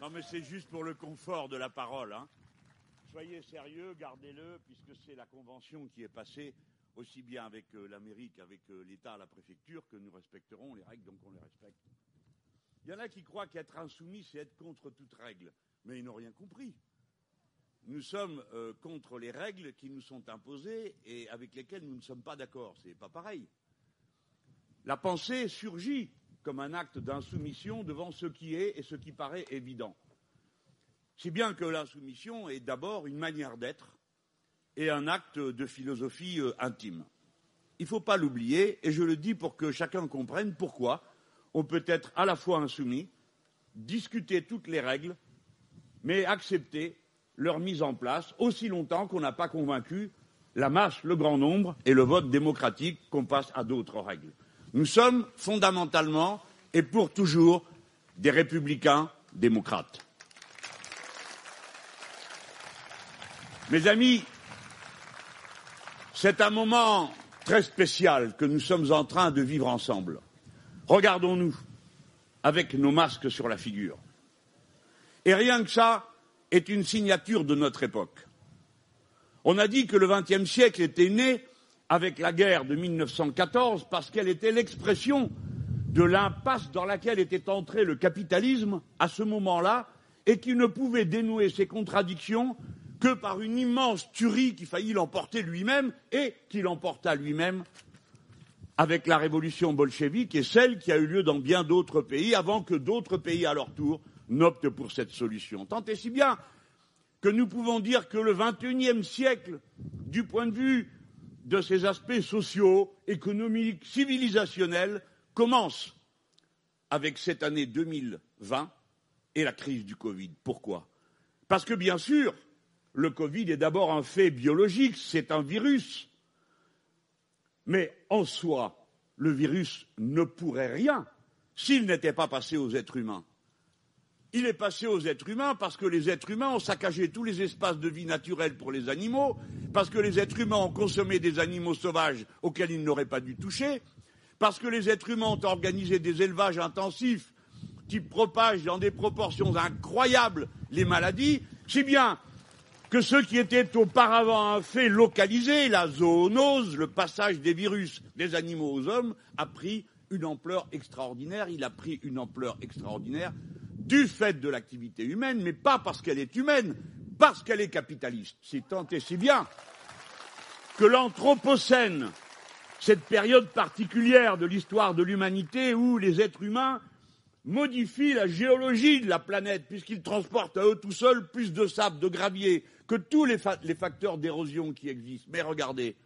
Non, mais c'est juste pour le confort de la parole. Hein. Soyez sérieux, gardez-le, puisque c'est la convention qui est passée aussi bien avec euh, l'Amérique, avec euh, l'État, la préfecture, que nous respecterons les règles, donc on les respecte. Il y en a qui croient qu'être insoumis, c'est être contre toute règle, mais ils n'ont rien compris. Nous sommes euh, contre les règles qui nous sont imposées et avec lesquelles nous ne sommes pas d'accord. C'est pas pareil. La pensée surgit comme un acte d'insoumission devant ce qui est et ce qui paraît évident. Si bien que l'insoumission est d'abord une manière d'être et un acte de philosophie euh, intime. Il ne faut pas l'oublier, et je le dis pour que chacun comprenne pourquoi on peut être à la fois insoumis, discuter toutes les règles, mais accepter leur mise en place aussi longtemps qu'on n'a pas convaincu la masse, le grand nombre et le vote démocratique qu'on passe à d'autres règles. Nous sommes fondamentalement et pour toujours des républicains démocrates. Mes amis, c'est un moment très spécial que nous sommes en train de vivre ensemble. Regardons-nous avec nos masques sur la figure. Et rien que ça est une signature de notre époque. On a dit que le XXe siècle était né avec la guerre de 1914 parce qu'elle était l'expression de l'impasse dans laquelle était entré le capitalisme à ce moment-là et qui ne pouvait dénouer ses contradictions que par une immense tuerie qui faillit l'emporter lui-même et qui l'emporta lui-même avec la révolution bolchevique et celle qui a eu lieu dans bien d'autres pays avant que d'autres pays à leur tour n'optent pour cette solution. Tant et si bien que nous pouvons dire que le XXIe siècle, du point de vue de ses aspects sociaux, économiques, civilisationnels, commence avec cette année 2020 et la crise du Covid. Pourquoi? Parce que, bien sûr, le Covid est d'abord un fait biologique, c'est un virus. Mais en soi, le virus ne pourrait rien s'il n'était pas passé aux êtres humains. Il est passé aux êtres humains parce que les êtres humains ont saccagé tous les espaces de vie naturels pour les animaux, parce que les êtres humains ont consommé des animaux sauvages auxquels ils n'auraient pas dû toucher, parce que les êtres humains ont organisé des élevages intensifs qui propagent dans des proportions incroyables les maladies, si bien que ce qui était auparavant un fait localisé, la zoonose, le passage des virus des animaux aux hommes, a pris une ampleur extraordinaire. Il a pris une ampleur extraordinaire du fait de l'activité humaine, mais pas parce qu'elle est humaine, parce qu'elle est capitaliste. C'est tant et si bien que l'Anthropocène, cette période particulière de l'histoire de l'humanité où les êtres humains modifient la géologie de la planète, puisqu'ils transportent à eux tout seuls plus de sable, de gravier, que tous les, les facteurs d'érosion qui existent. Mais regardez,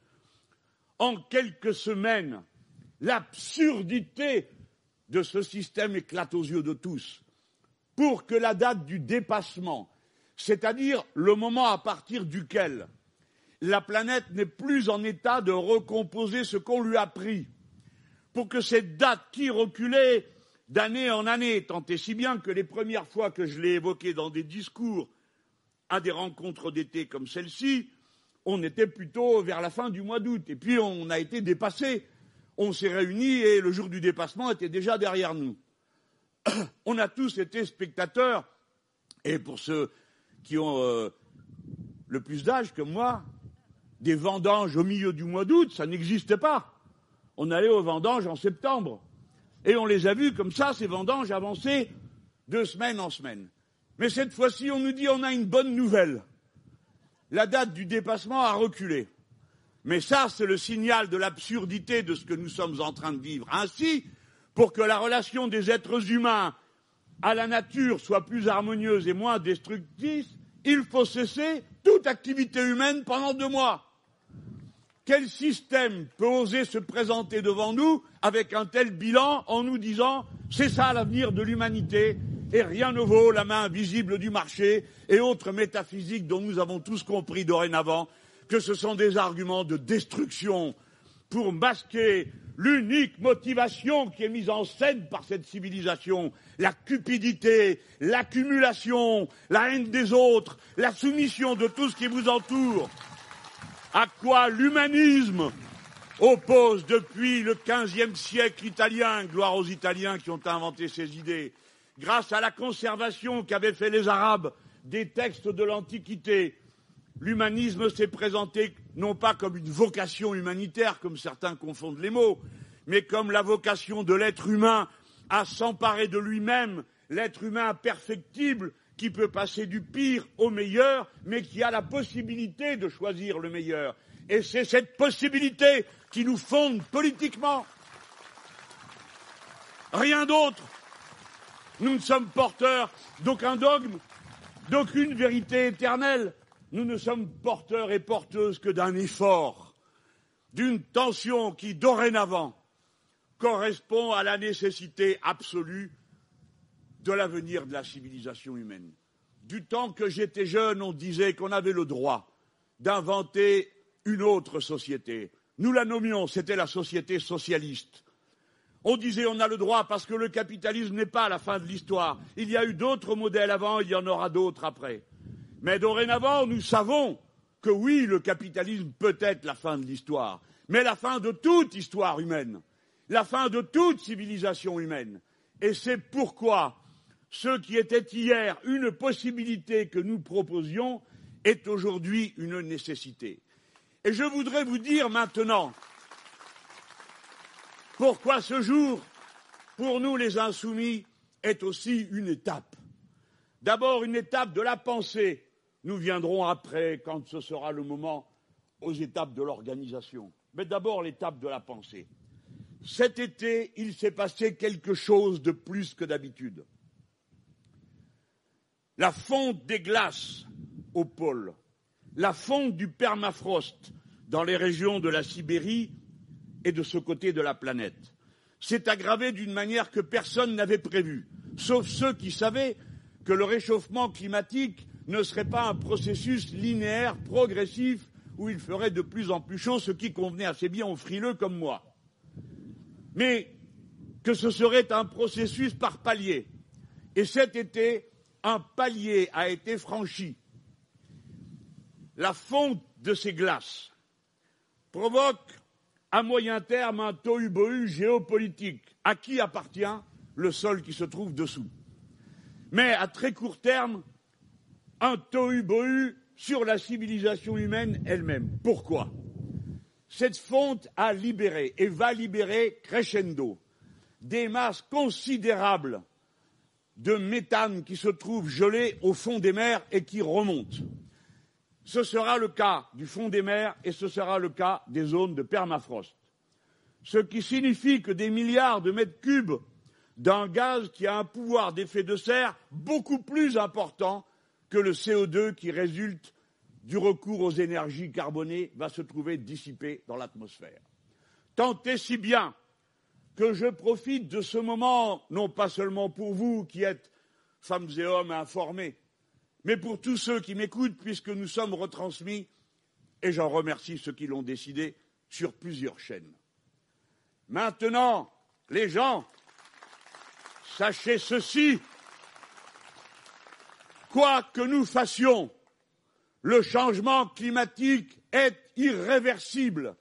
en quelques semaines, l'absurdité de ce système éclate aux yeux de tous. Pour que la date du dépassement, c'est-à-dire le moment à partir duquel la planète n'est plus en état de recomposer ce qu'on lui a pris, pour que cette date qui reculait d'année en année, tant et si bien que les premières fois que je l'ai évoquée dans des discours à des rencontres d'été comme celle-ci, on était plutôt vers la fin du mois d'août. Et puis on a été dépassé. On s'est réunis et le jour du dépassement était déjà derrière nous. On a tous été spectateurs, et pour ceux qui ont euh, le plus d'âge que moi, des vendanges au milieu du mois d'août, ça n'existait pas. On allait aux vendanges en septembre. Et on les a vus comme ça, ces vendanges avancer de semaine en semaine. Mais cette fois-ci, on nous dit on a une bonne nouvelle. La date du dépassement a reculé. Mais ça, c'est le signal de l'absurdité de ce que nous sommes en train de vivre. Ainsi, pour que la relation des êtres humains à la nature soit plus harmonieuse et moins destructrice, il faut cesser toute activité humaine pendant deux mois. Quel système peut oser se présenter devant nous avec un tel bilan en nous disant c'est ça l'avenir de l'humanité et rien ne vaut la main invisible du marché et autres métaphysiques dont nous avons tous compris dorénavant que ce sont des arguments de destruction pour masquer l'unique motivation qui est mise en scène par cette civilisation, la cupidité, l'accumulation, la haine des autres, la soumission de tout ce qui vous entoure, à quoi l'humanisme oppose depuis le XVe siècle italien, gloire aux Italiens qui ont inventé ces idées, grâce à la conservation qu'avaient fait les Arabes des textes de l'Antiquité, l'humanisme s'est présenté non pas comme une vocation humanitaire, comme certains confondent les mots, mais comme la vocation de l'être humain à s'emparer de lui-même, l'être humain perfectible qui peut passer du pire au meilleur, mais qui a la possibilité de choisir le meilleur. Et c'est cette possibilité qui nous fonde politiquement. Rien d'autre. Nous ne sommes porteurs d'aucun dogme, d'aucune vérité éternelle. Nous ne sommes porteurs et porteuses que d'un effort, d'une tension qui, dorénavant, correspond à la nécessité absolue de l'avenir de la civilisation humaine. Du temps que j'étais jeune, on disait qu'on avait le droit d'inventer une autre société. Nous la nommions, c'était la société socialiste. On disait on a le droit parce que le capitalisme n'est pas la fin de l'histoire. Il y a eu d'autres modèles avant, il y en aura d'autres après. Mais dorénavant, nous savons que oui, le capitalisme peut être la fin de l'histoire, mais la fin de toute histoire humaine, la fin de toute civilisation humaine. Et c'est pourquoi ce qui était hier une possibilité que nous proposions est aujourd'hui une nécessité. Et je voudrais vous dire maintenant pourquoi ce jour, pour nous les insoumis, est aussi une étape. D'abord une étape de la pensée. Nous viendrons après, quand ce sera le moment, aux étapes de l'organisation. Mais d'abord l'étape de la pensée. Cet été, il s'est passé quelque chose de plus que d'habitude. La fonte des glaces au pôle la fonte du permafrost dans les régions de la Sibérie et de ce côté de la planète s'est aggravée d'une manière que personne n'avait prévue, sauf ceux qui savaient que le réchauffement climatique ne serait pas un processus linéaire, progressif, où il ferait de plus en plus chaud, ce qui convenait assez bien aux frileux comme moi. Mais que ce serait un processus par palier. Et cet été, un palier a été franchi la fonte de ces glaces provoque à moyen terme un tohu-bohu géopolitique. À qui appartient le sol qui se trouve dessous Mais à très court terme, un tohu-bohu sur la civilisation humaine elle-même. Pourquoi? Cette fonte a libéré et va libérer crescendo des masses considérables de méthane qui se trouvent gelées au fond des mers et qui remontent. Ce sera le cas du fond des mers et ce sera le cas des zones de permafrost. Ce qui signifie que des milliards de mètres cubes d'un gaz qui a un pouvoir d'effet de serre beaucoup plus important que le CO2 qui résulte du recours aux énergies carbonées va se trouver dissipé dans l'atmosphère. Tant et si bien que je profite de ce moment, non pas seulement pour vous qui êtes femmes et hommes informés, mais pour tous ceux qui m'écoutent, puisque nous sommes retransmis, et j'en remercie ceux qui l'ont décidé, sur plusieurs chaînes. Maintenant, les gens, sachez ceci, quoi que nous fassions, le changement climatique est irréversible.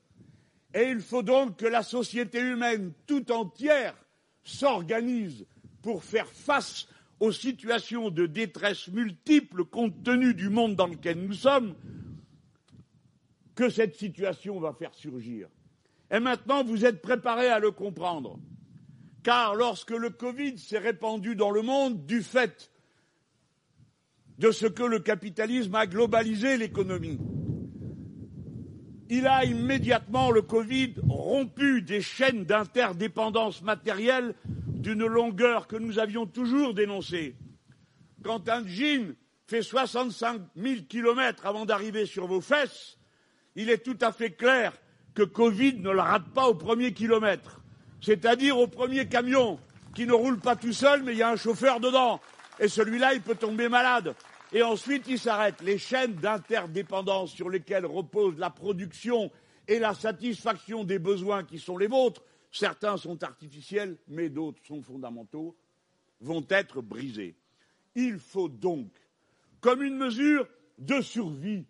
Et il faut donc que la société humaine tout entière s'organise pour faire face aux situations de détresse multiples compte tenu du monde dans lequel nous sommes que cette situation va faire surgir. Et maintenant, vous êtes préparés à le comprendre. Car lorsque le Covid s'est répandu dans le monde du fait de ce que le capitalisme a globalisé l'économie, il a immédiatement, le Covid, rompu des chaînes d'interdépendance matérielle d'une longueur que nous avions toujours dénoncée. Quand un jean fait 65 000 kilomètres avant d'arriver sur vos fesses, il est tout à fait clair que Covid ne le rate pas au premier kilomètre, c'est-à-dire au premier camion qui ne roule pas tout seul, mais il y a un chauffeur dedans. Et celui-là, il peut tomber malade. Et ensuite, il s'arrête. Les chaînes d'interdépendance sur lesquelles repose la production et la satisfaction des besoins qui sont les vôtres certains sont artificiels, mais d'autres sont fondamentaux, vont être brisés. Il faut donc, comme une mesure de survie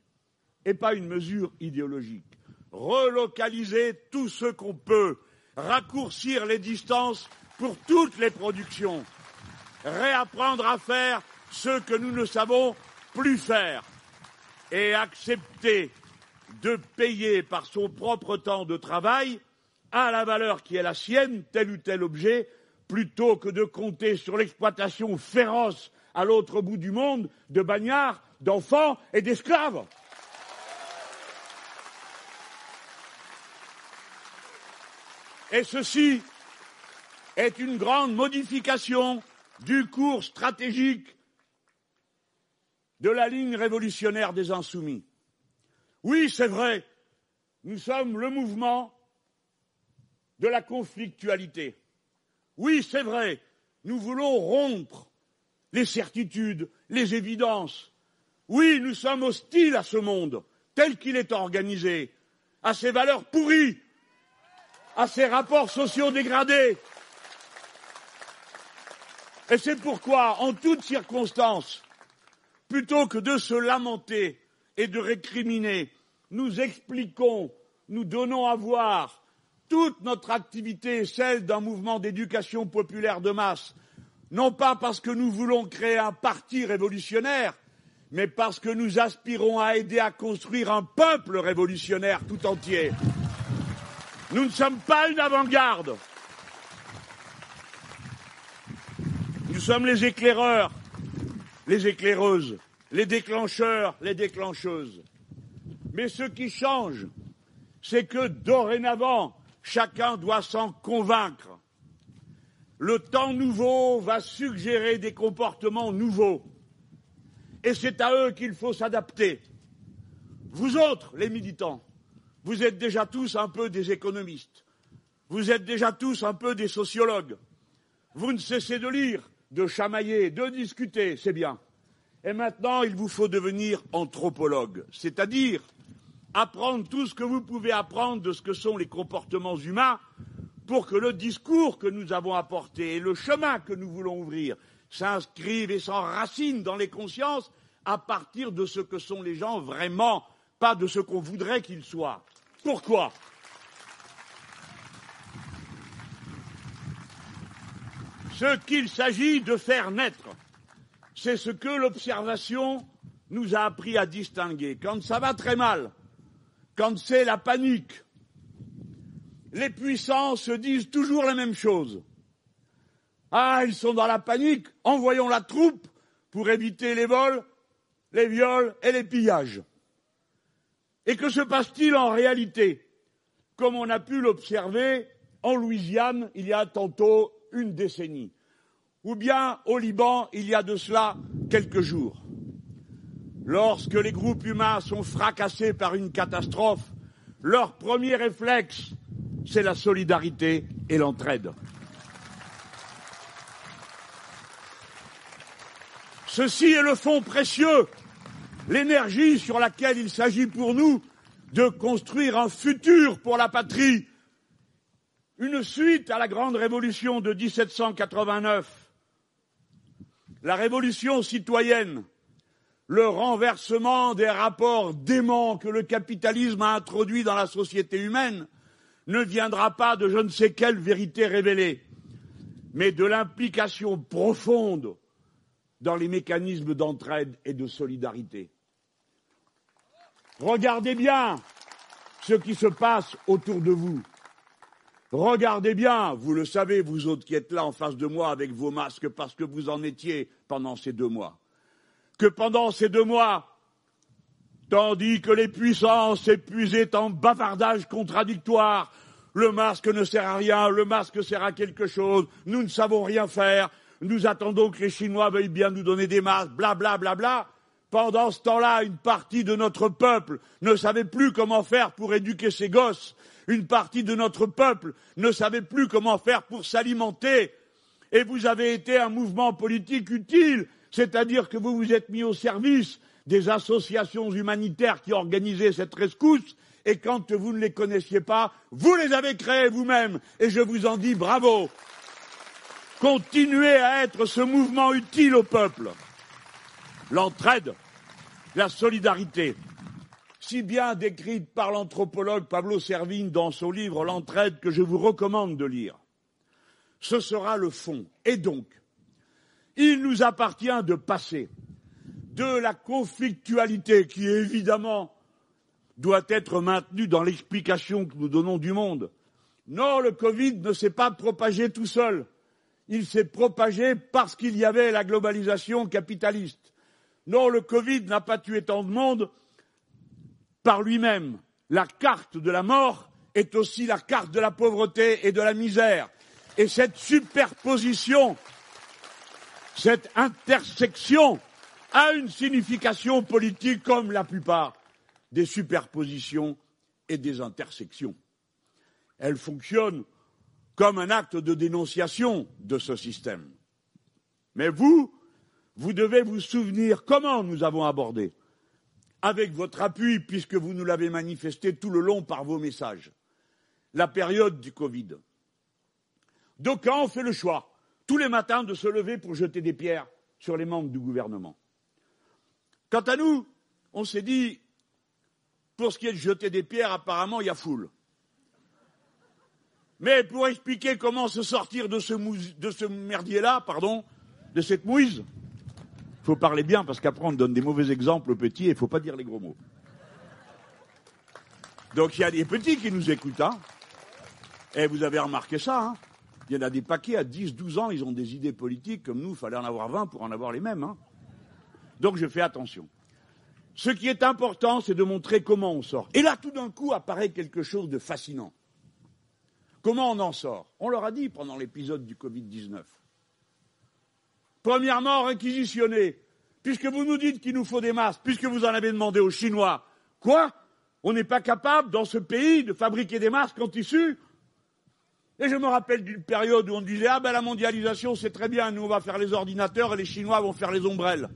et pas une mesure idéologique, relocaliser tout ce qu'on peut, raccourcir les distances pour toutes les productions, réapprendre à faire ce que nous ne savons plus faire et accepter de payer par son propre temps de travail à la valeur qui est la sienne tel ou tel objet plutôt que de compter sur l'exploitation féroce à l'autre bout du monde de bagnards, d'enfants et d'esclaves. Et ceci est une grande modification du cours stratégique de la ligne révolutionnaire des insoumis. Oui, c'est vrai, nous sommes le mouvement de la conflictualité. Oui, c'est vrai, nous voulons rompre les certitudes, les évidences. Oui, nous sommes hostiles à ce monde tel qu'il est organisé, à ses valeurs pourries, à ses rapports sociaux dégradés. Et c'est pourquoi, en toutes circonstances, plutôt que de se lamenter et de récriminer, nous expliquons, nous donnons à voir toute notre activité celle d'un mouvement d'éducation populaire de masse, non pas parce que nous voulons créer un parti révolutionnaire, mais parce que nous aspirons à aider à construire un peuple révolutionnaire tout entier. Nous ne sommes pas une avant-garde. Sommes les éclaireurs, les éclaireuses, les déclencheurs, les déclencheuses. Mais ce qui change, c'est que dorénavant, Chacun doit s'en convaincre. Le temps nouveau va suggérer des comportements nouveaux. Et c'est à eux qu'il faut s'adapter. Vous autres, les militants, vous êtes déjà tous un peu des économistes. Vous êtes déjà tous un peu des sociologues. Vous ne cessez de lire, de chamailler, de discuter, c'est bien. Et maintenant, il vous faut devenir anthropologue, c'est-à-dire apprendre tout ce que vous pouvez apprendre de ce que sont les comportements humains pour que le discours que nous avons apporté et le chemin que nous voulons ouvrir s'inscrivent et s'enracinent dans les consciences à partir de ce que sont les gens vraiment, pas de ce qu'on voudrait qu'ils soient. Pourquoi? Ce qu'il s'agit de faire naître, c'est ce que l'observation nous a appris à distinguer. Quand ça va très mal, quand c'est la panique, les puissants se disent toujours la même chose. Ah, ils sont dans la panique, envoyons la troupe pour éviter les vols, les viols et les pillages. Et que se passe-t-il en réalité? Comme on a pu l'observer en Louisiane il y a tantôt une décennie, ou bien au Liban il y a de cela quelques jours. Lorsque les groupes humains sont fracassés par une catastrophe, leur premier réflexe, c'est la solidarité et l'entraide. Ceci est le fond précieux, l'énergie sur laquelle il s'agit pour nous de construire un futur pour la patrie, une suite à la grande révolution de 1789, la révolution citoyenne le renversement des rapports déments que le capitalisme a introduits dans la société humaine ne viendra pas de je ne sais quelle vérité révélée, mais de l'implication profonde dans les mécanismes d'entraide et de solidarité. Regardez bien ce qui se passe autour de vous. Regardez bien, vous le savez, vous autres qui êtes là en face de moi avec vos masques parce que vous en étiez pendant ces deux mois que pendant ces deux mois, tandis que les puissances épuisaient en bavardages contradictoires, le masque ne sert à rien, le masque sert à quelque chose, nous ne savons rien faire, nous attendons que les Chinois veuillent bien nous donner des masques, bla bla bla bla. Pendant ce temps-là, une partie de notre peuple ne savait plus comment faire pour éduquer ses gosses. Une partie de notre peuple ne savait plus comment faire pour s'alimenter. Et vous avez été un mouvement politique utile c'est-à-dire que vous vous êtes mis au service des associations humanitaires qui organisaient cette rescousse, et quand vous ne les connaissiez pas, vous les avez créées vous-même, et je vous en dis bravo. Continuez à être ce mouvement utile au peuple. L'entraide, la solidarité, si bien décrite par l'anthropologue Pablo Servigne dans son livre L'entraide que je vous recommande de lire. Ce sera le fond. Et donc, Il nous appartient de passer de la conflictualité qui, évidemment, doit être maintenue dans l'explication que nous donnons du monde. Non, le Covid ne s'est pas propagé tout seul. Il s'est propagé parce qu'il y avait la globalisation capitaliste. Non, le Covid n'a pas tué tant de monde par lui-même. La carte de la mort est aussi la carte de la pauvreté et de la misère. Et cette superposition, cette intersection a une signification politique comme la plupart des superpositions et des intersections. Elle fonctionne comme un acte de dénonciation de ce système. Mais vous, vous devez vous souvenir comment nous avons abordé, avec votre appui, puisque vous nous l'avez manifesté tout le long par vos messages, la période du Covid. D'aucuns ont fait le choix, tous les matins, de se lever pour jeter des pierres sur les membres du gouvernement. Quant à nous, on s'est dit, pour ce qui est de jeter des pierres, apparemment, il y a foule. Mais pour expliquer comment se sortir de ce, de ce merdier-là, pardon, de cette mouise, il faut parler bien parce qu'après on donne des mauvais exemples aux petits et il ne faut pas dire les gros mots. Donc il y a des petits qui nous écoutent. Hein. Et vous avez remarqué ça. Hein. il y en a des paquets à 10, 12 ans, ils ont des idées politiques comme nous, il fallait en avoir 20 pour en avoir les mêmes. Hein. Donc je fais attention. Ce qui est important, c'est de montrer comment on sort. Et là, tout d'un coup, apparaît quelque chose de fascinant. Comment on en sort? On leur a dit pendant l'épisode du Covid-19. Premièrement, réquisitionner. Puisque vous nous dites qu'il nous faut des masques, puisque vous en avez demandé aux Chinois. Quoi? On n'est pas capable, dans ce pays, de fabriquer des masques en tissu Et je me rappelle d'une période où on disait Ah ben la mondialisation, c'est très bien, nous on va faire les ordinateurs et les Chinois vont faire les ombrelles.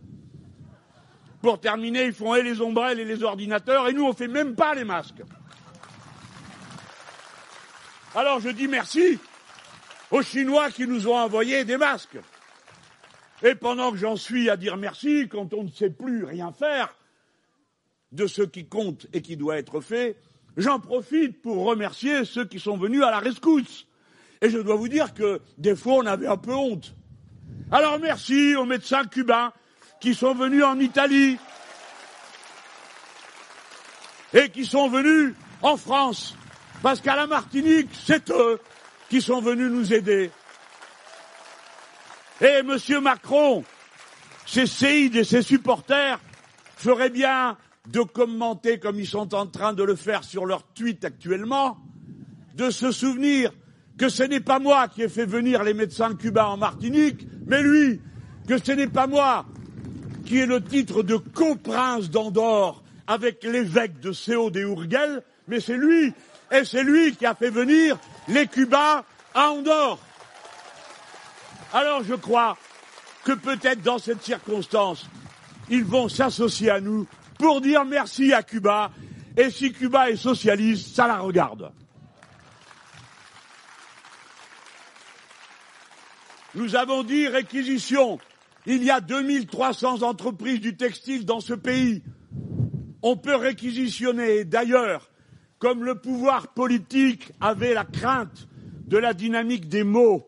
Pour terminer, ils font et les ombrelles et les ordinateurs, et nous, on fait même pas les masques. Alors je dis merci aux Chinois qui nous ont envoyé des masques. Et pendant que j'en suis à dire merci, quand on ne sait plus rien faire de ce qui compte et qui doit être fait, j'en profite pour remercier ceux qui sont venus à la rescousse. Et je dois vous dire que des fois, on avait un peu honte. Alors merci aux médecins cubains qui sont venus en Italie et qui sont venus en France. Parce qu'à la Martinique, c'est eux qui sont venus nous aider. Et Monsieur Macron, ses séides et ses supporters feraient bien de commenter comme ils sont en train de le faire sur leur tweet actuellement, de se souvenir que ce n'est pas moi qui ai fait venir les médecins cubains en Martinique, mais lui, que ce n'est pas moi qui est le titre de coprince d'Andorre avec l'évêque de Céo des Urgel, mais c'est lui, et c'est lui qui a fait venir les Cubains à Andorre. Alors je crois que peut-être dans cette circonstance, ils vont s'associer à nous pour dire merci à Cuba, et si Cuba est socialiste, ça la regarde. Nous avons dit réquisition il y a 2300 entreprises du textile dans ce pays. On peut réquisitionner. D'ailleurs, comme le pouvoir politique avait la crainte de la dynamique des mots,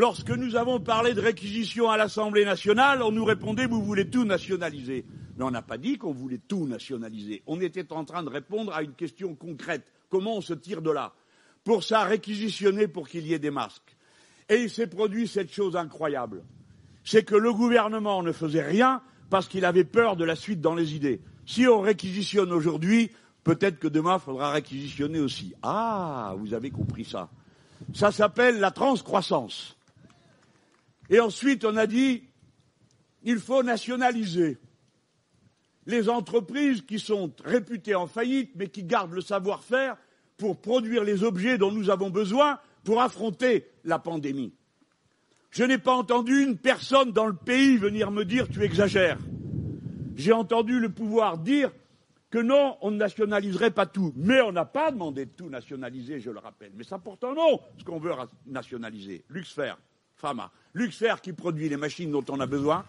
lorsque nous avons parlé de réquisition à l'Assemblée nationale, on nous répondait vous voulez tout nationaliser. Mais on n'a pas dit qu'on voulait tout nationaliser. On était en train de répondre à une question concrète. Comment on se tire de là Pour ça, réquisitionner pour qu'il y ait des masques. Et il s'est produit cette chose incroyable c'est que le gouvernement ne faisait rien parce qu'il avait peur de la suite dans les idées. Si on réquisitionne aujourd'hui, peut-être que demain, il faudra réquisitionner aussi. Ah, vous avez compris ça. Ça s'appelle la transcroissance. Et ensuite, on a dit, il faut nationaliser les entreprises qui sont réputées en faillite, mais qui gardent le savoir-faire pour produire les objets dont nous avons besoin pour affronter la pandémie. Je n'ai pas entendu une personne dans le pays venir me dire tu exagères. J'ai entendu le pouvoir dire que non, on ne nationaliserait pas tout. Mais on n'a pas demandé de tout nationaliser, je le rappelle. Mais ça porte un nom, ce qu'on veut nationaliser. Luxfer, Pharma. Luxfer qui produit les machines dont on a besoin,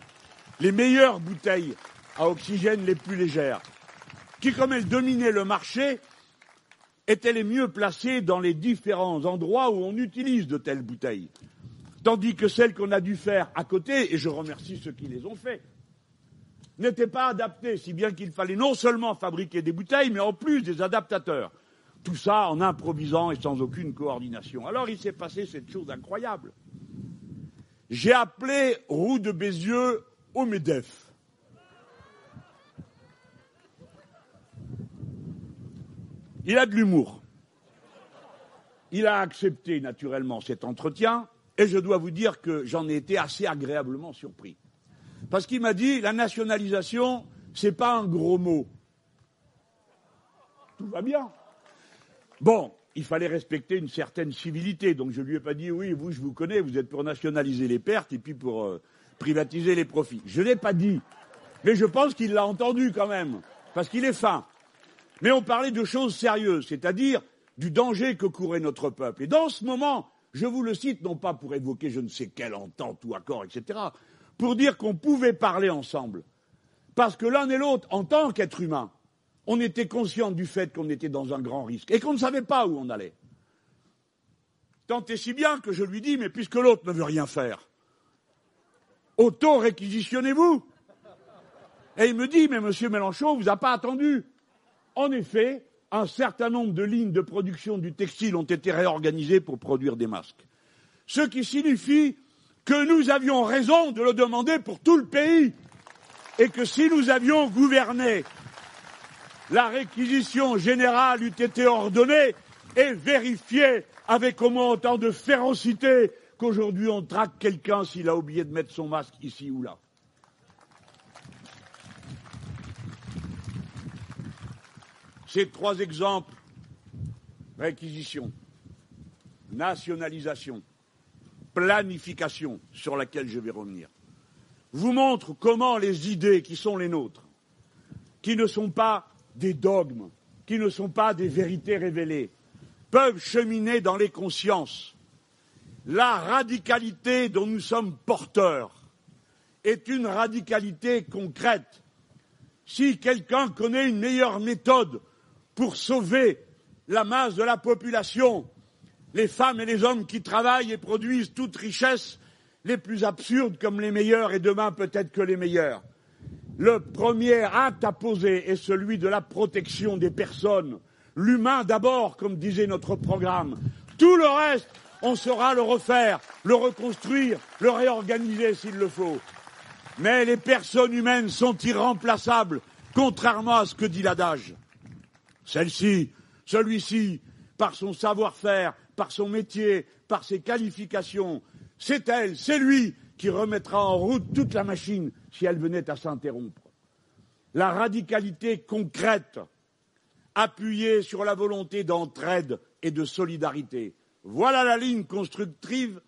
les meilleures bouteilles à oxygène les plus légères, qui, comme elles dominaient le marché, étaient les mieux placées dans les différents endroits où on utilise de telles bouteilles. tandis que celles qu'on a dû faire à côté, et je remercie ceux qui les ont fait, n'étaient pas adaptées, si bien qu'il fallait non seulement fabriquer des bouteilles, mais en plus des adaptateurs. Tout ça en improvisant et sans aucune coordination. Alors il s'est passé cette chose incroyable. J'ai appelé Roux de Bézieux au MEDEF. Il a de l'humour. Il a accepté naturellement cet entretien et je dois vous dire que j'en ai été assez agréablement surpris. Parce qu'il m'a dit la nationalisation, c'est pas un gros mot. Tout va bien. Bon, il fallait respecter une certaine civilité. Donc je lui ai pas dit oui, vous, je vous connais, vous êtes pour nationaliser les pertes et puis pour euh, privatiser les profits. Je l'ai pas dit. Mais je pense qu'il l'a entendu quand même. Parce qu'il est fin. Mais on parlait de choses sérieuses, c'est-à-dire du danger que courait notre peuple. Et dans ce moment, je vous le cite, non pas pour évoquer je ne sais quelle entente ou accord, etc., pour dire qu'on pouvait parler ensemble. Parce que l'un et l'autre, en tant qu'être humain, on était conscient du fait qu'on était dans un grand risque et qu'on ne savait pas où on allait. Tant et si bien que je lui dis, mais puisque l'autre ne veut rien faire, auto-réquisitionnez-vous. Et il me dit, mais monsieur Mélenchon, vous a pas attendu. En effet, un certain nombre de lignes de production du textile ont été réorganisées pour produire des masques. Ce qui signifie que nous avions raison de le demander pour tout le pays et que si nous avions gouverné, la réquisition générale eût été ordonnée et vérifiée avec au moins autant de férocité qu'aujourd'hui on traque quelqu'un s'il a oublié de mettre son masque ici ou là. Ces trois exemples, réquisition, nationalisation, planification, sur laquelle je vais revenir, vous montrent comment les idées qui sont les nôtres, qui ne sont pas des dogmes, qui ne sont pas des vérités révélées, peuvent cheminer dans les consciences. La radicalité dont nous sommes porteurs est une radicalité concrète. Si quelqu'un connaît une meilleure méthode pour sauver la masse de la population, les femmes et les hommes qui travaillent et produisent toute richesse, les plus absurdes comme les meilleurs et demain peut-être que les meilleurs. Le premier acte à poser est celui de la protection des personnes. L'humain d'abord, comme disait notre programme. Tout le reste, on saura le refaire, le reconstruire, le réorganiser s'il le faut. Mais les personnes humaines sont irremplaçables, contrairement à ce que dit l'adage. Celle-ci, celui-ci, par son savoir-faire, par son métier, par ses qualifications, c'est elle, c'est lui qui remettra en route toute la machine si elle venait à s'interrompre. La radicalité concrète, appuyée sur la volonté d'entraide et de solidarité, voilà la ligne constructive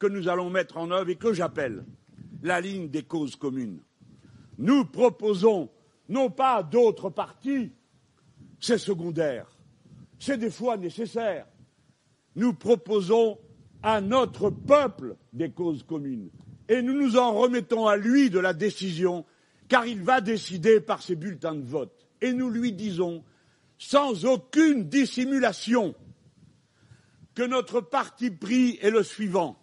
que nous allons mettre en œuvre et que j'appelle la ligne des causes communes. Nous proposons non pas d'autres partis, c'est secondaire, c'est des fois nécessaire. Nous proposons à notre peuple des causes communes et nous nous en remettons à lui de la décision, car il va décider par ses bulletins de vote. Et nous lui disons, sans aucune dissimulation, que notre parti pris est le suivant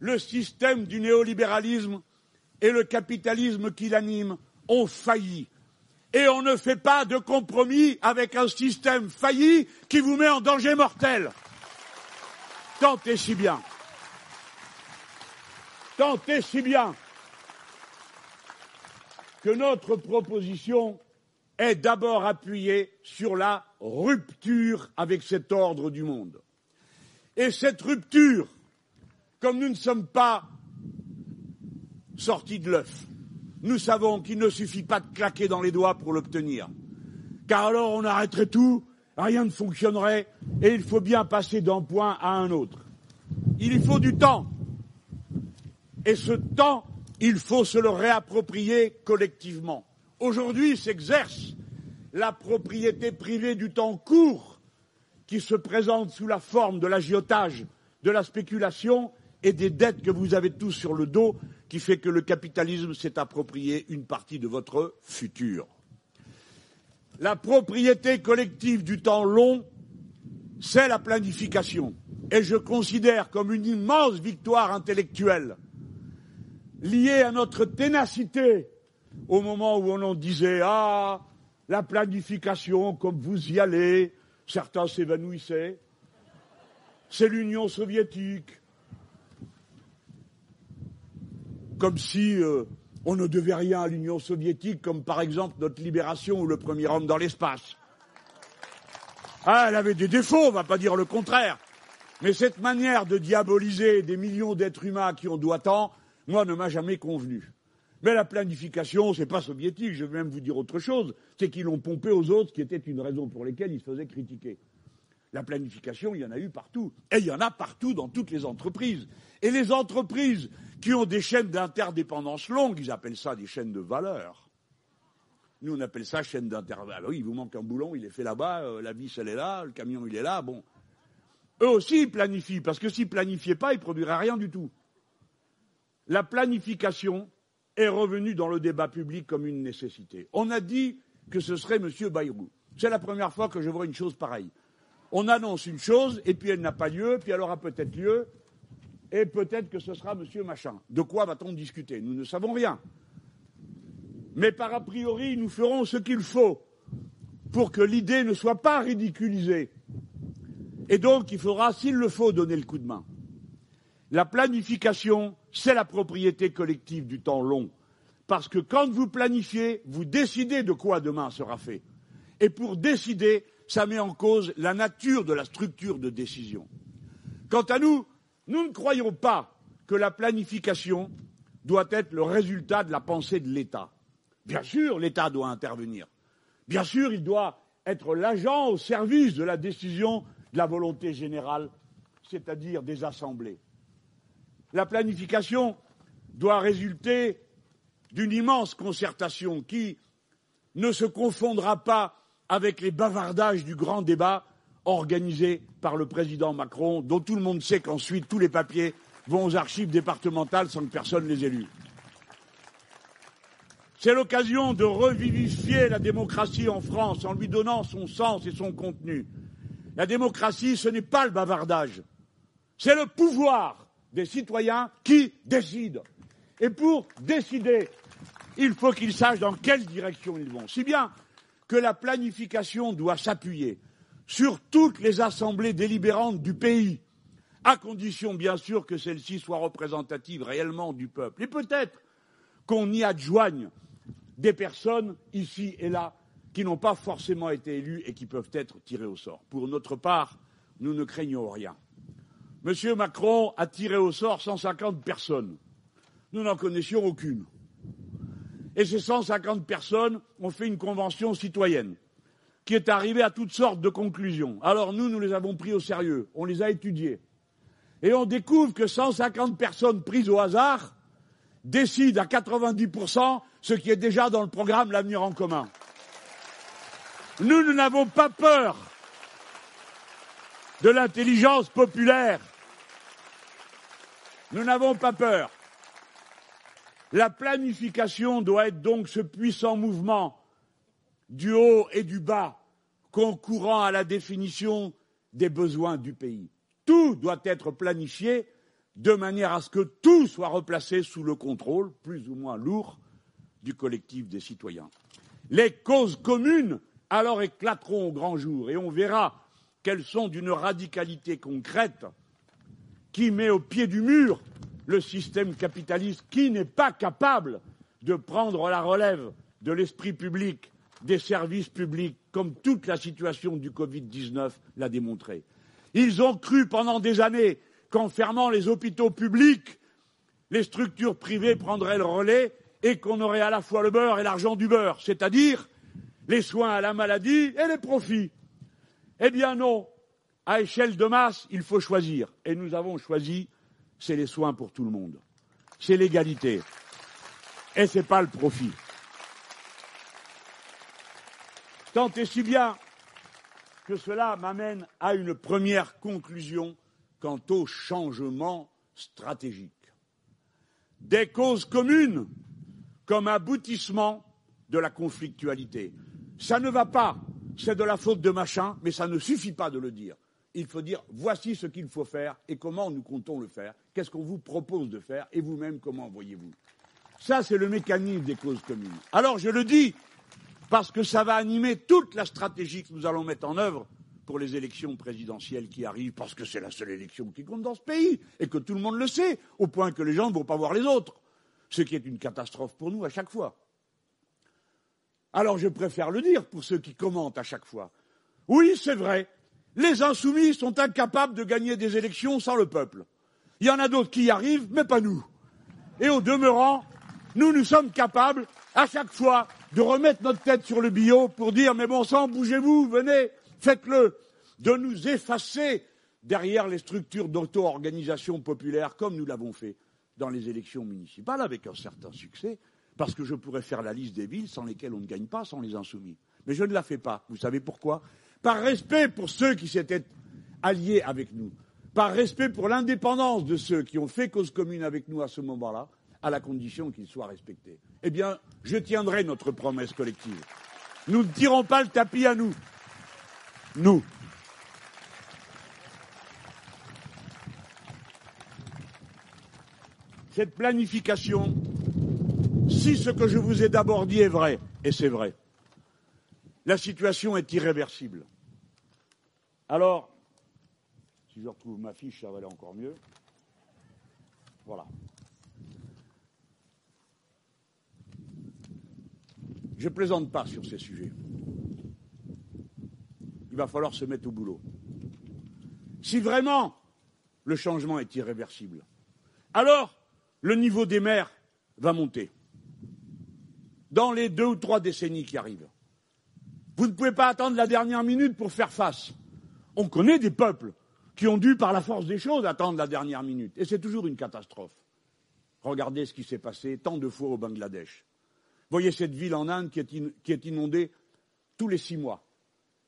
le système du néolibéralisme et le capitalisme qui l'anime ont failli et on ne fait pas de compromis avec un système failli qui vous met en danger mortel. Tant et si bien. Tant et si bien que notre proposition est d'abord appuyée sur la rupture avec cet ordre du monde. Et cette rupture, comme nous ne sommes pas sortis de l'œuf, nous savons qu'il ne suffit pas de claquer dans les doigts pour l'obtenir. Car alors on arrêterait tout, rien ne fonctionnerait, et il faut bien passer d'un point à un autre. Il y faut du temps. Et ce temps, il faut se le réapproprier collectivement. Aujourd'hui s'exerce la propriété privée du temps court qui se présente sous la forme de l'agiotage, de la spéculation et des dettes que vous avez tous sur le dos qui fait que le capitalisme s'est approprié une partie de votre futur. La propriété collective du temps long, c'est la planification. et je considère comme une immense victoire intellectuelle liée à notre ténacité au moment où on en disait Ah, la planification, comme vous y allez, certains s'évanouissaient, c'est l'Union soviétique. Comme si euh, on ne devait rien à l'Union soviétique, comme par exemple notre libération ou le premier homme dans l'espace. Ah, elle avait des défauts, on ne va pas dire le contraire. Mais cette manière de diaboliser des millions d'êtres humains qui ont doit tant, moi, ne m'a jamais convenu. Mais la planification, ce n'est pas soviétique, je vais même vous dire autre chose, c'est qu'ils l'ont pompé aux autres, qui était une raison pour laquelle ils se faisaient critiquer. La planification, il y en a eu partout. Et il y en a partout dans toutes les entreprises. Et les entreprises qui ont des chaînes d'interdépendance longues, ils appellent ça des chaînes de valeur. Nous, on appelle ça chaîne d'interdépendance. Ah oui, il vous manque un boulon, il est fait là-bas, euh, la vis, elle est là, le camion, il est là. Bon. Eux aussi, ils planifient, parce que s'ils ne planifiaient pas, ils ne produiraient rien du tout. La planification est revenue dans le débat public comme une nécessité. On a dit que ce serait M. Bayrou. C'est la première fois que je vois une chose pareille. On annonce une chose, et puis elle n'a pas lieu, puis elle aura peut-être lieu, et peut-être que ce sera M. Machin. De quoi va-t-on discuter? Nous ne savons rien. Mais par a priori, nous ferons ce qu'il faut pour que l'idée ne soit pas ridiculisée et donc, il faudra, s'il le faut, donner le coup de main. La planification, c'est la propriété collective du temps long. Parce que quand vous planifiez, vous décidez de quoi demain sera fait. Et pour décider, ça met en cause la nature de la structure de décision. Quant à nous, nous ne croyons pas que la planification doit être le résultat de la pensée de l'État. Bien sûr, l'État doit intervenir. Bien sûr, il doit être l'agent au service de la décision de la volonté générale, c'est-à-dire des assemblées. La planification doit résulter d'une immense concertation qui ne se confondra pas avec les bavardages du grand débat organisé par le président Macron, dont tout le monde sait qu'ensuite tous les papiers vont aux archives départementales sans que personne les ait. C'est l'occasion de revivifier la démocratie en France en lui donnant son sens et son contenu. La démocratie, ce n'est pas le bavardage. C'est le pouvoir des citoyens qui décident. Et pour décider, il faut qu'ils sachent dans quelle direction ils vont. Si bien que la planification doit s'appuyer sur toutes les assemblées délibérantes du pays, à condition bien sûr que celles-ci soient représentatives réellement du peuple. Et peut-être qu'on y adjoigne des personnes ici et là qui n'ont pas forcément été élus et qui peuvent être tirés au sort. Pour notre part, nous ne craignons rien. M. Macron a tiré au sort 150 personnes. Nous n'en connaissions aucune. Et ces 150 personnes ont fait une convention citoyenne qui est arrivée à toutes sortes de conclusions. Alors nous, nous les avons pris au sérieux, on les a étudiées. Et on découvre que 150 personnes prises au hasard décident à 90% ce qui est déjà dans le programme L'avenir en commun. Nous, nous n'avons pas peur de l'intelligence populaire. Nous n'avons pas peur. La planification doit être donc ce puissant mouvement du haut et du bas concourant à la définition des besoins du pays. Tout doit être planifié de manière à ce que tout soit replacé sous le contrôle, plus ou moins lourd, du collectif des citoyens. Les causes communes alors éclateront au grand jour et on verra qu'elles sont d'une radicalité concrète qui met au pied du mur le système capitaliste qui n'est pas capable de prendre la relève de l'esprit public, des services publics, comme toute la situation du Covid 19 l'a démontré. Ils ont cru pendant des années qu'en fermant les hôpitaux publics, les structures privées prendraient le relais et qu'on aurait à la fois le beurre et l'argent du beurre, c'est-à-dire les soins à la maladie et les profits. Eh bien non, à échelle de masse, il faut choisir. Et nous avons choisi, c'est les soins pour tout le monde. C'est l'égalité. Et ce n'est pas le profit. Tant et si bien que cela m'amène à une première conclusion quant au changement stratégique. Des causes communes comme aboutissement de la conflictualité. Ça ne va pas, c'est de la faute de machin, mais ça ne suffit pas de le dire. Il faut dire voici ce qu'il faut faire et comment nous comptons le faire, qu'est-ce qu'on vous propose de faire et vous-même comment voyez-vous? Ça, c'est le mécanisme des causes communes. Alors, je le dis parce que ça va animer toute la stratégie que nous allons mettre en œuvre pour les élections présidentielles qui arrivent, parce que c'est la seule élection qui compte dans ce pays, et que tout le monde le sait, au point que les gens ne vont pas voir les autres, ce qui est une catastrophe pour nous à chaque fois. Alors je préfère le dire pour ceux qui commentent à chaque fois. Oui, c'est vrai, les insoumis sont incapables de gagner des élections sans le peuple. Il y en a d'autres qui y arrivent, mais pas nous. Et au demeurant, nous, nous sommes capables, à chaque fois, de remettre notre tête sur le bio pour dire mais bon sang, bougez-vous, venez, faites-le, de nous effacer derrière les structures d'auto-organisation populaire comme nous l'avons fait dans les élections municipales avec un certain succès, parce que je pourrais faire la liste des villes sans lesquelles on ne gagne pas sans les insoumis. Mais je ne la fais pas. Vous savez pourquoi? Par respect pour ceux qui s'étaient alliés avec nous, par respect pour l'indépendance de ceux qui ont fait cause commune avec nous à ce moment-là, à la condition qu'ils soient respectés. Eh bien, je tiendrai notre promesse collective. Nous ne tirons pas le tapis à nous nous. Cette planification, si ce que je vous ai d'abord dit est vrai, et c'est vrai, la situation est irréversible. Alors, si je retrouve ma fiche, ça va aller encore mieux. Voilà. Je plaisante pas sur ces sujets il va falloir se mettre au boulot. Si vraiment le changement est irréversible, alors le niveau des mers va monter dans les deux ou trois décennies qui arrivent. Vous ne pouvez pas attendre la dernière minute pour faire face. On connaît des peuples qui ont dû, par la force des choses, attendre la dernière minute. Et c'est toujours une catastrophe. Regardez ce qui s'est passé tant de fois au Bangladesh. Voyez cette ville en Inde qui est inondée tous les six mois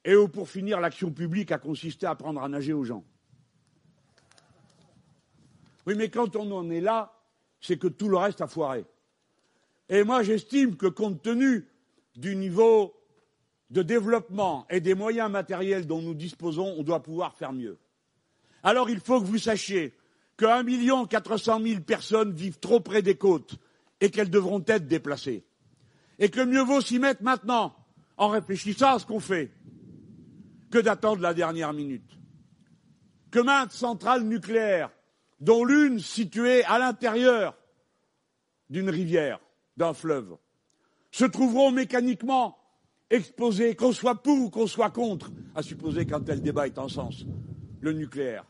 et où, pour finir, l'action publique a consisté à apprendre à nager aux gens. Oui, mais quand on en est là, c'est que tout le reste a foiré. Et moi, j'estime que, compte tenu du niveau de développement et des moyens matériels dont nous disposons, on doit pouvoir faire mieux. Alors, il faut que vous sachiez que 1 million 400 000 personnes vivent trop près des côtes et qu'elles devront être déplacées. Et que mieux vaut s'y mettre maintenant, en réfléchissant à ce qu'on fait que d'attendre la dernière minute. Que maintes centrales nucléaires, dont l'une située à l'intérieur d'une rivière, d'un fleuve, se trouveront mécaniquement exposées, qu'on soit pour ou qu'on soit contre, à supposer qu'un tel débat est en sens, le nucléaire.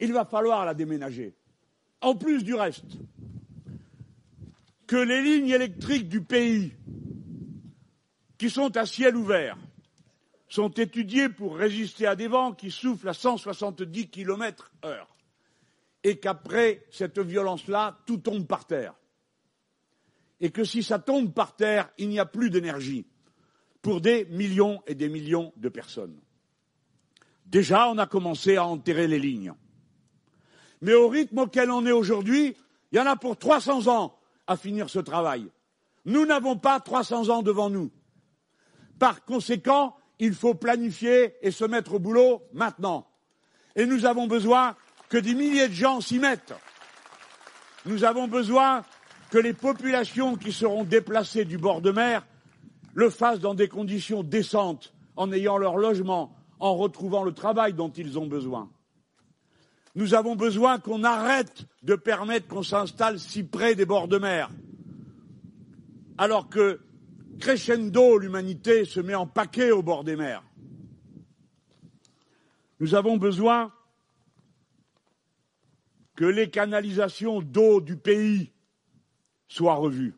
Il va falloir la déménager. En plus du reste, que les lignes électriques du pays, qui sont à ciel ouvert, sont étudiés pour résister à des vents qui soufflent à 170 km heure. Et qu'après cette violence-là, tout tombe par terre. Et que si ça tombe par terre, il n'y a plus d'énergie pour des millions et des millions de personnes. Déjà, on a commencé à enterrer les lignes. Mais au rythme auquel on est aujourd'hui, il y en a pour 300 ans à finir ce travail. Nous n'avons pas 300 ans devant nous. Par conséquent, il faut planifier et se mettre au boulot maintenant. Et nous avons besoin que des milliers de gens s'y mettent. Nous avons besoin que les populations qui seront déplacées du bord de mer le fassent dans des conditions décentes, en ayant leur logement, en retrouvant le travail dont ils ont besoin. Nous avons besoin qu'on arrête de permettre qu'on s'installe si près des bords de mer, alors que crescendo, l'humanité se met en paquet au bord des mers. Nous avons besoin que les canalisations d'eau du pays soient revues.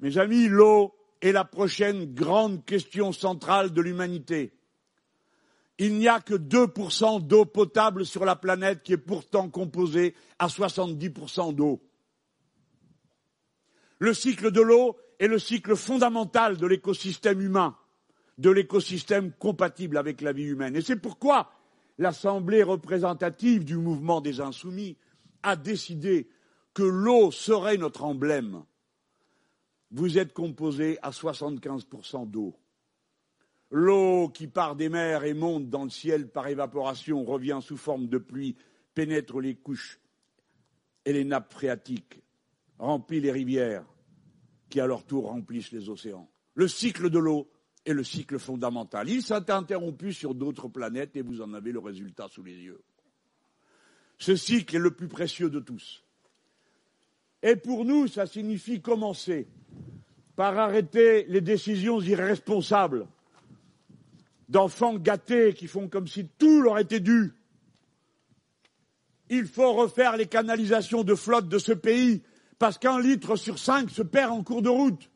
Mes amis, l'eau est la prochaine grande question centrale de l'humanité. Il n'y a que 2% d'eau potable sur la planète qui est pourtant composée à 70% d'eau. Le cycle de l'eau est le cycle fondamental de l'écosystème humain, de l'écosystème compatible avec la vie humaine. Et c'est pourquoi l'Assemblée représentative du mouvement des insoumis a décidé que l'eau serait notre emblème. Vous êtes composé à 75% d'eau. L'eau qui part des mers et monte dans le ciel par évaporation revient sous forme de pluie, pénètre les couches et les nappes phréatiques, remplit les rivières, qui à leur tour remplissent les océans. Le cycle de l'eau est le cycle fondamental. Il s'est interrompu sur d'autres planètes et vous en avez le résultat sous les yeux. Ce cycle est le plus précieux de tous. Et pour nous, ça signifie commencer par arrêter les décisions irresponsables d'enfants gâtés qui font comme si tout leur était dû. Il faut refaire les canalisations de flotte de ce pays parce qu'un litre sur cinq se perd en cours de route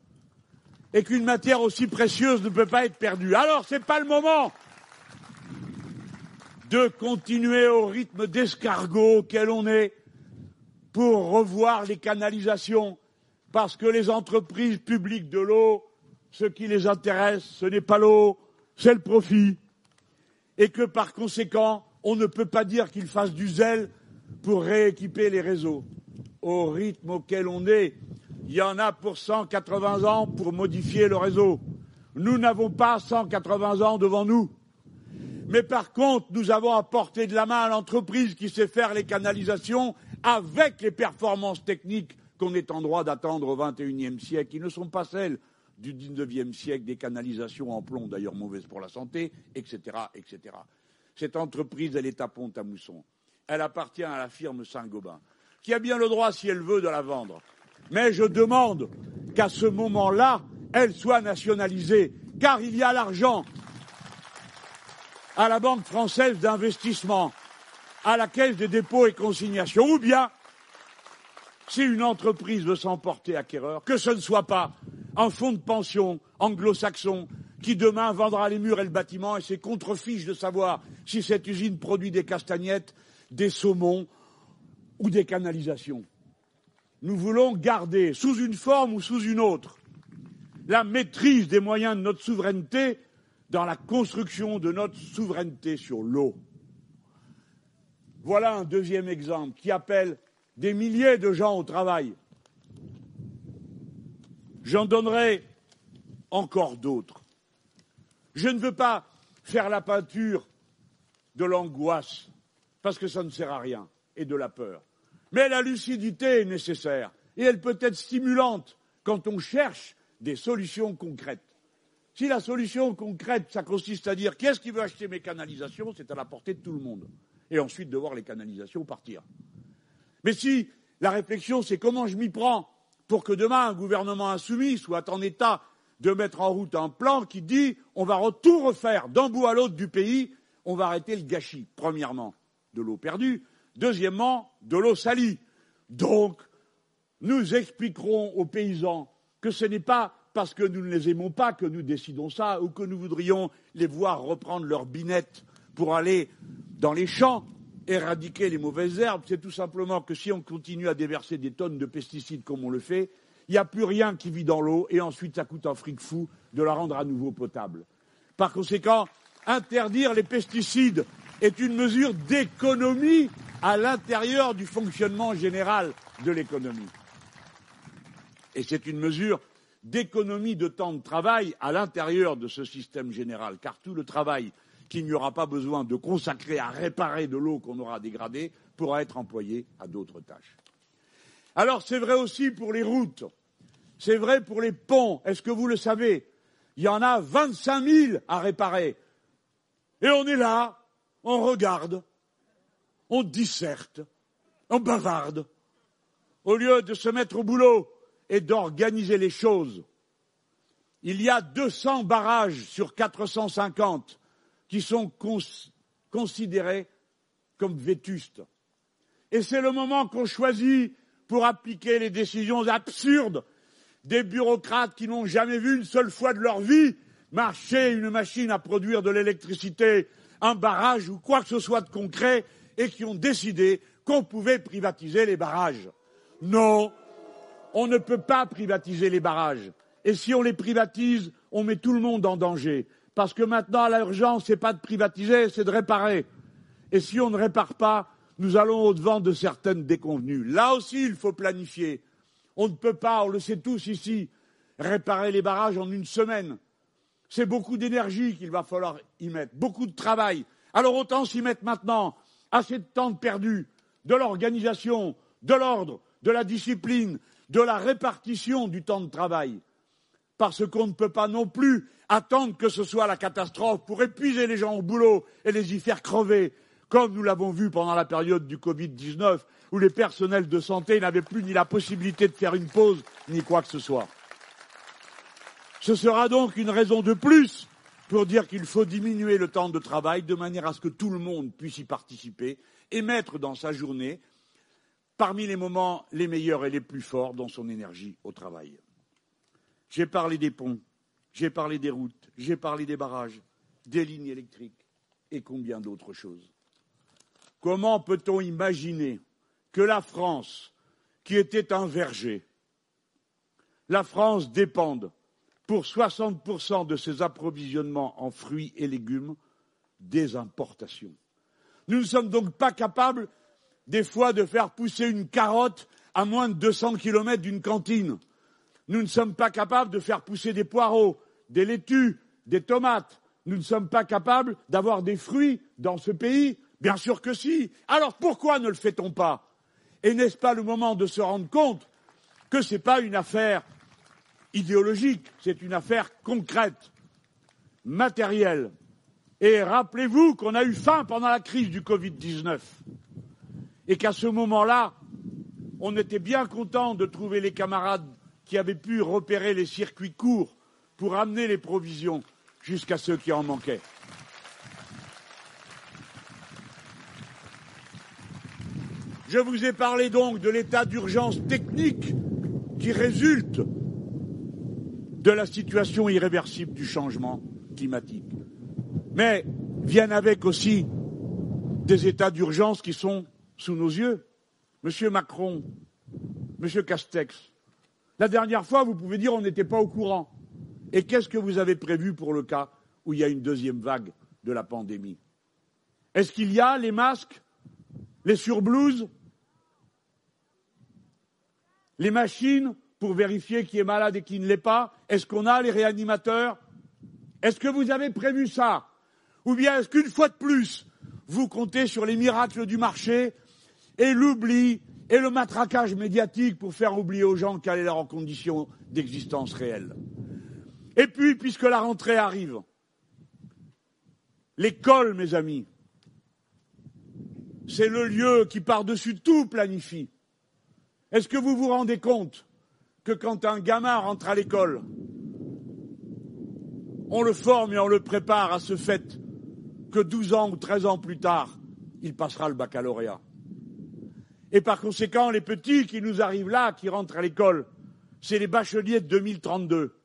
et qu'une matière aussi précieuse ne peut pas être perdue. Alors ce n'est pas le moment de continuer au rythme d'escargot auquel on est pour revoir les canalisations, parce que les entreprises publiques de l'eau, ce qui les intéresse, ce n'est pas l'eau, c'est le profit, et que par conséquent, on ne peut pas dire qu'ils fassent du zèle pour rééquiper les réseaux. Au rythme auquel on est, il y en a pour 180 ans pour modifier le réseau. Nous n'avons pas 180 ans devant nous. Mais par contre, nous avons apporté de la main à l'entreprise qui sait faire les canalisations avec les performances techniques qu'on est en droit d'attendre au XXIe siècle, qui ne sont pas celles du XIXe siècle, des canalisations en plomb, d'ailleurs mauvaises pour la santé, etc., etc. Cette entreprise, elle est à Pont-à-Mousson. Elle appartient à la firme Saint-Gobain, qui a bien le droit, si elle veut, de la vendre. Mais je demande qu'à ce moment-là, elle soit nationalisée, car il y a l'argent, à la Banque française d'investissement, à la Caisse des dépôts et consignations, ou bien, si une entreprise veut s'emporter acquéreur, que ce ne soit pas un fonds de pension anglo-saxon qui demain vendra les murs et le bâtiment et c'est contrefiche de savoir si cette usine produit des castagnettes, des saumons ou des canalisations. Nous voulons garder, sous une forme ou sous une autre, la maîtrise des moyens de notre souveraineté dans la construction de notre souveraineté sur l'eau. Voilà un deuxième exemple qui appelle des milliers de gens au travail. J'en donnerai encore d'autres. Je ne veux pas faire la peinture de l'angoisse, parce que ça ne sert à rien, et de la peur. Mais la lucidité est nécessaire, et elle peut être stimulante quand on cherche des solutions concrètes. Si la solution concrète, ça consiste à dire qui est-ce qui veut acheter mes canalisations, c'est à la portée de tout le monde. Et ensuite de voir les canalisations partir. Mais si la réflexion, c'est comment je m'y prends pour que demain un gouvernement insoumis soit en état de mettre en route un plan qui dit on va tout refaire d'un bout à l'autre du pays, on va arrêter le gâchis, premièrement, de l'eau perdue, deuxièmement, de l'eau salie. Donc, nous expliquerons aux paysans que ce n'est pas parce que nous ne les aimons pas que nous décidons ça, ou que nous voudrions les voir reprendre leurs binettes pour aller dans les champs éradiquer les mauvaises herbes, c'est tout simplement que si on continue à déverser des tonnes de pesticides comme on le fait, il n'y a plus rien qui vit dans l'eau et ensuite ça coûte un fric fou de la rendre à nouveau potable. Par conséquent, interdire les pesticides est une mesure d'économie à l'intérieur du fonctionnement général de l'économie. Et c'est une mesure d'économie de temps de travail à l'intérieur de ce système général, car tout le travail qu'il n'y aura pas besoin de consacrer à réparer de l'eau qu'on aura dégradée pourra être employé à d'autres tâches. Alors c'est vrai aussi pour les routes, c'est vrai pour les ponts. Est-ce que vous le savez? Il y en a 25 000 à réparer. Et on est là, on regarde, on disserte, on bavarde, au lieu de se mettre au boulot et d'organiser les choses. Il y a 200 barrages sur 450 qui sont considérés comme vétustes. Et c'est le moment qu'on choisit pour appliquer les décisions absurdes des bureaucrates qui n'ont jamais vu une seule fois de leur vie marcher une machine à produire de l'électricité, un barrage ou quoi que ce soit de concret et qui ont décidé qu'on pouvait privatiser les barrages. Non, on ne peut pas privatiser les barrages. Et si on les privatise, on met tout le monde en danger. Parce que maintenant, l'urgence, ce n'est pas de privatiser, c'est de réparer. Et si on ne répare pas, nous allons au-devant de certaines déconvenues. Là aussi, il faut planifier. On ne peut pas, on le sait tous ici, réparer les barrages en une semaine. c'est beaucoup d'énergie qu'il va falloir y mettre, beaucoup de travail. Alors autant s'y mettre maintenant, assez de temps perdu, de l'organisation, de l'ordre, de la discipline, de la répartition du temps de travail. Parce qu'on ne peut pas non plus attendre que ce soit la catastrophe pour épuiser les gens au boulot et les y faire crever, comme nous l'avons vu pendant la période du Covid-19, où les personnels de santé n'avaient plus ni la possibilité de faire une pause, ni quoi que ce soit. Ce sera donc une raison de plus pour dire qu'il faut diminuer le temps de travail de manière à ce que tout le monde puisse y participer et mettre dans sa journée, parmi les moments les meilleurs et les plus forts, dans son énergie au travail. J'ai parlé des ponts, j'ai parlé des routes, j'ai parlé des barrages, des lignes électriques et combien d'autres choses. Comment peut-on imaginer que la France, qui était un verger, la France dépende pour 60% de ses approvisionnements en fruits et légumes des importations. Nous ne sommes donc pas capables, des fois, de faire pousser une carotte à moins de 200 kilomètres d'une cantine. Nous ne sommes pas capables de faire pousser des poireaux, des laitues, des tomates. Nous ne sommes pas capables d'avoir des fruits dans ce pays. Bien sûr que si. Alors pourquoi ne le fait-on pas? Et n'est-ce pas le moment de se rendre compte que ce n'est pas une affaire idéologique, c'est une affaire concrète, matérielle? Et rappelez-vous qu'on a eu faim pendant la crise du Covid-19 et qu'à ce moment-là, on était bien content de trouver les camarades qui avaient pu repérer les circuits courts pour amener les provisions jusqu'à ceux qui en manquaient. Je vous ai parlé donc de l'état d'urgence technique qui résulte de la situation irréversible du changement climatique. Mais viennent avec aussi des états d'urgence qui sont sous nos yeux. Monsieur Macron, Monsieur Castex, la dernière fois, vous pouvez dire on n'était pas au courant. Et qu'est-ce que vous avez prévu pour le cas où il y a une deuxième vague de la pandémie? Est-ce qu'il y a les masques, les surblouses, les machines pour vérifier qui est malade et qui ne l'est pas? Est-ce qu'on a les réanimateurs? Est-ce que vous avez prévu ça? Ou bien est-ce qu'une fois de plus, vous comptez sur les miracles du marché et l'oubli et le matraquage médiatique pour faire oublier aux gens quelle est leur condition d'existence réelle Et puis, puisque la rentrée arrive, l'école, mes amis, c'est le lieu qui par-dessus tout planifie. Est-ce que vous vous rendez compte que quand un gamin rentre à l'école, on le forme et on le prépare à ce fait que 12 ans ou 13 ans plus tard, il passera le baccalauréat? Et par conséquent, les petits qui nous arrivent là, qui rentrent à l'école, c'est les bacheliers de 2032.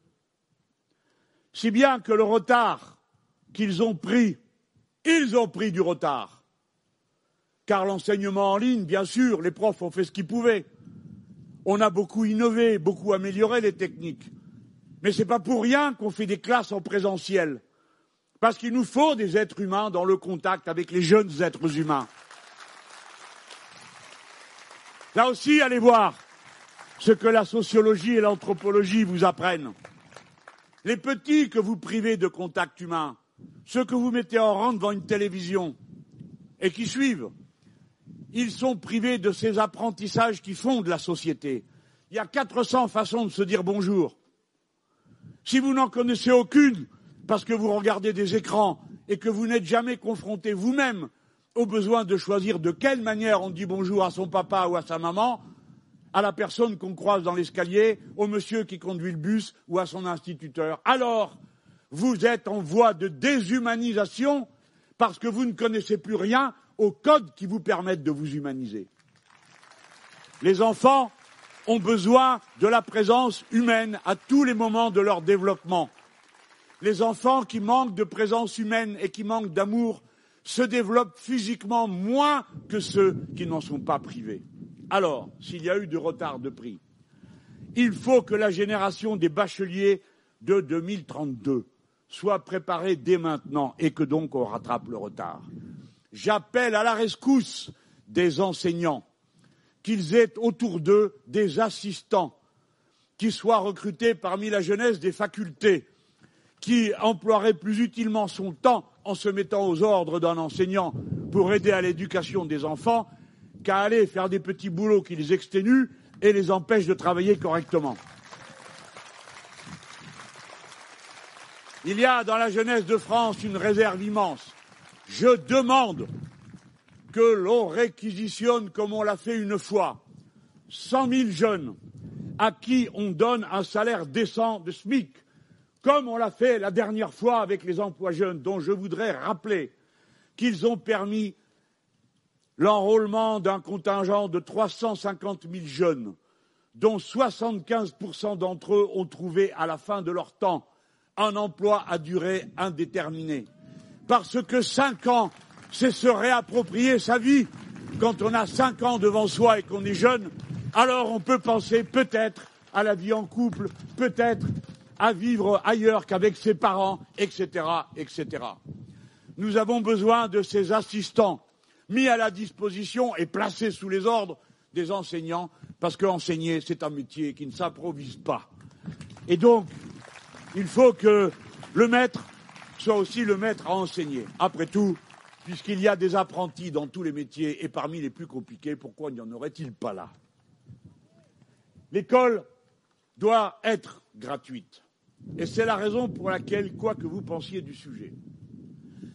Si bien que le retard qu'ils ont pris, ils ont pris du retard. Car l'enseignement en ligne, bien sûr, les profs ont fait ce qu'ils pouvaient. On a beaucoup innové, beaucoup amélioré les techniques. Mais ce n'est pas pour rien qu'on fait des classes en présentiel. Parce qu'il nous faut des êtres humains dans le contact avec les jeunes êtres humains. Là aussi, allez voir ce que la sociologie et l'anthropologie vous apprennent. Les petits que vous privez de contact humain, ceux que vous mettez en rang devant une télévision et qui suivent, ils sont privés de ces apprentissages qui fondent la société. Il y a 400 façons de se dire bonjour. Si vous n'en connaissez aucune, parce que vous regardez des écrans et que vous n'êtes jamais confronté vous-même au besoin de choisir de quelle manière on dit bonjour à son papa ou à sa maman, à la personne qu'on croise dans l'escalier, au monsieur qui conduit le bus ou à son instituteur. Alors, vous êtes en voie de déshumanisation parce que vous ne connaissez plus rien aux codes qui vous permettent de vous humaniser. Les enfants ont besoin de la présence humaine à tous les moments de leur développement. Les enfants qui manquent de présence humaine et qui manquent d'amour se développent physiquement moins que ceux qui n'en sont pas privés. Alors, s'il y a eu du retard de prix, il faut que la génération des bacheliers de 2032 soit préparée dès maintenant et que donc on rattrape le retard j'appelle à la rescousse des enseignants, qu'ils aient autour d'eux des assistants qui soient recrutés parmi la jeunesse des facultés, qui emploierait plus utilement son temps en se mettant aux ordres d'un enseignant pour aider à l'éducation des enfants qu'à aller faire des petits boulots qui les exténuent et les empêchent de travailler correctement. Il y a dans la jeunesse de France une réserve immense. Je demande que l'on réquisitionne, comme on l'a fait une fois, cent mille jeunes à qui on donne un salaire décent de SMIC, comme on l'a fait la dernière fois avec les emplois jeunes, dont je voudrais rappeler qu'ils ont permis l'enrôlement d'un contingent de trois cent cinquante 000 jeunes, dont soixante quinze d'entre eux ont trouvé à la fin de leur temps un emploi à durée indéterminée. Parce que cinq ans, c'est se réapproprier sa vie. Quand on a cinq ans devant soi et qu'on est jeune, alors on peut penser peut-être à la vie en couple, peut-être à vivre ailleurs qu'avec ses parents, etc., etc. Nous avons besoin de ces assistants mis à la disposition et placés sous les ordres des enseignants, parce qu'enseigner, c'est un métier qui ne s'improvise pas. Et donc, il faut que le maître soit aussi le maître à enseigner. Après tout, puisqu'il y a des apprentis dans tous les métiers et parmi les plus compliqués, pourquoi n'y en aurait-il pas là? L'école doit être gratuite. Et c'est la raison pour laquelle, quoi que vous pensiez du sujet,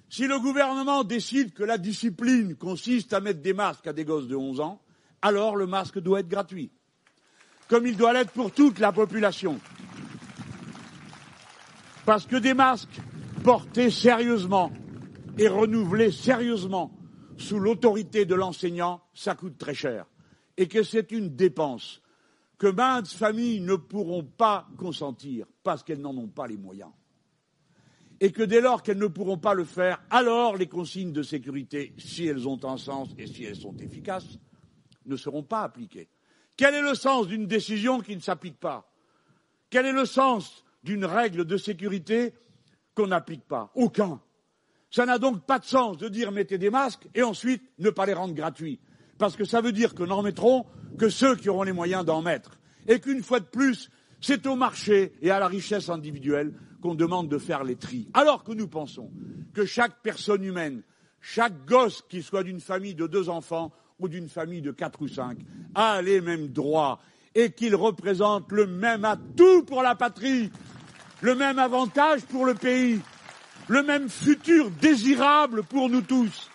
si le gouvernement décide que la discipline consiste à mettre des masques à des gosses de 11 ans, alors le masque doit être gratuit, comme il doit l'être pour toute la population. Parce que des masques portés sérieusement et renouvelés sérieusement sous l'autorité de l'enseignant, ça coûte très cher. Et que c'est une dépense que maintes familles ne pourront pas consentir parce qu'elles n'en ont pas les moyens. Et que dès lors qu'elles ne pourront pas le faire, alors les consignes de sécurité, si elles ont un sens et si elles sont efficaces, ne seront pas appliquées. Quel est le sens d'une décision qui ne s'applique pas? Quel est le sens d'une règle de sécurité qu'on n'applique pas? Aucun. Ça n'a donc pas de sens de dire mettez des masques et ensuite ne pas les rendre gratuits. Parce que ça veut dire que n'en mettront que ceux qui auront les moyens d'en mettre. Et qu'une fois de plus, c'est au marché et à la richesse individuelle qu'on demande de faire les tris. Alors que nous pensons que chaque personne humaine, chaque gosse, qu'il soit d'une famille de deux enfants ou d'une famille de quatre ou cinq, a les mêmes droits et qu'il représente le même atout pour la patrie, le même avantage pour le pays, le même futur désirable pour nous tous.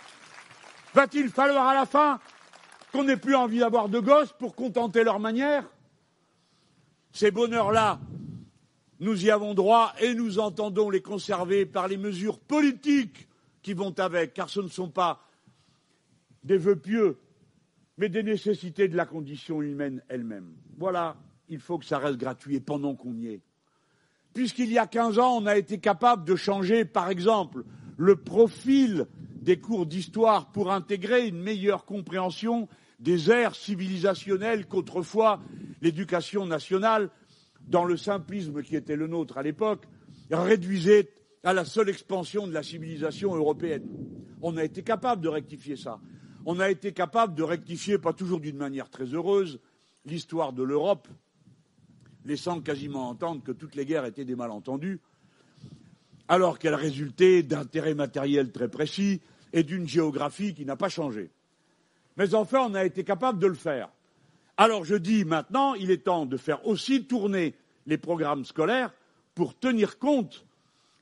Va-t-il falloir à la fin qu'on n'ait plus envie d'avoir de gosses pour contenter leur manière Ces bonheurs-là, nous y avons droit et nous entendons les conserver par les mesures politiques qui vont avec, car ce ne sont pas des vœux pieux, mais des nécessités de la condition humaine elle-même. Voilà, il faut que ça reste gratuit et pendant qu'on y est. Puisqu'il y a 15 ans, on a été capable de changer, par exemple, le profil des cours d'histoire pour intégrer une meilleure compréhension des aires civilisationnelles qu'autrefois l'éducation nationale, dans le simplisme qui était le nôtre à l'époque, réduisait à la seule expansion de la civilisation européenne. On a été capable de rectifier ça on a été capable de rectifier, pas toujours d'une manière très heureuse, l'histoire de l'Europe, laissant quasiment entendre que toutes les guerres étaient des malentendus, alors qu'elles résultaient d'intérêts matériels très précis et d'une géographie qui n'a pas changé. Mais enfin, on a été capable de le faire. Alors je dis maintenant, il est temps de faire aussi tourner les programmes scolaires pour tenir compte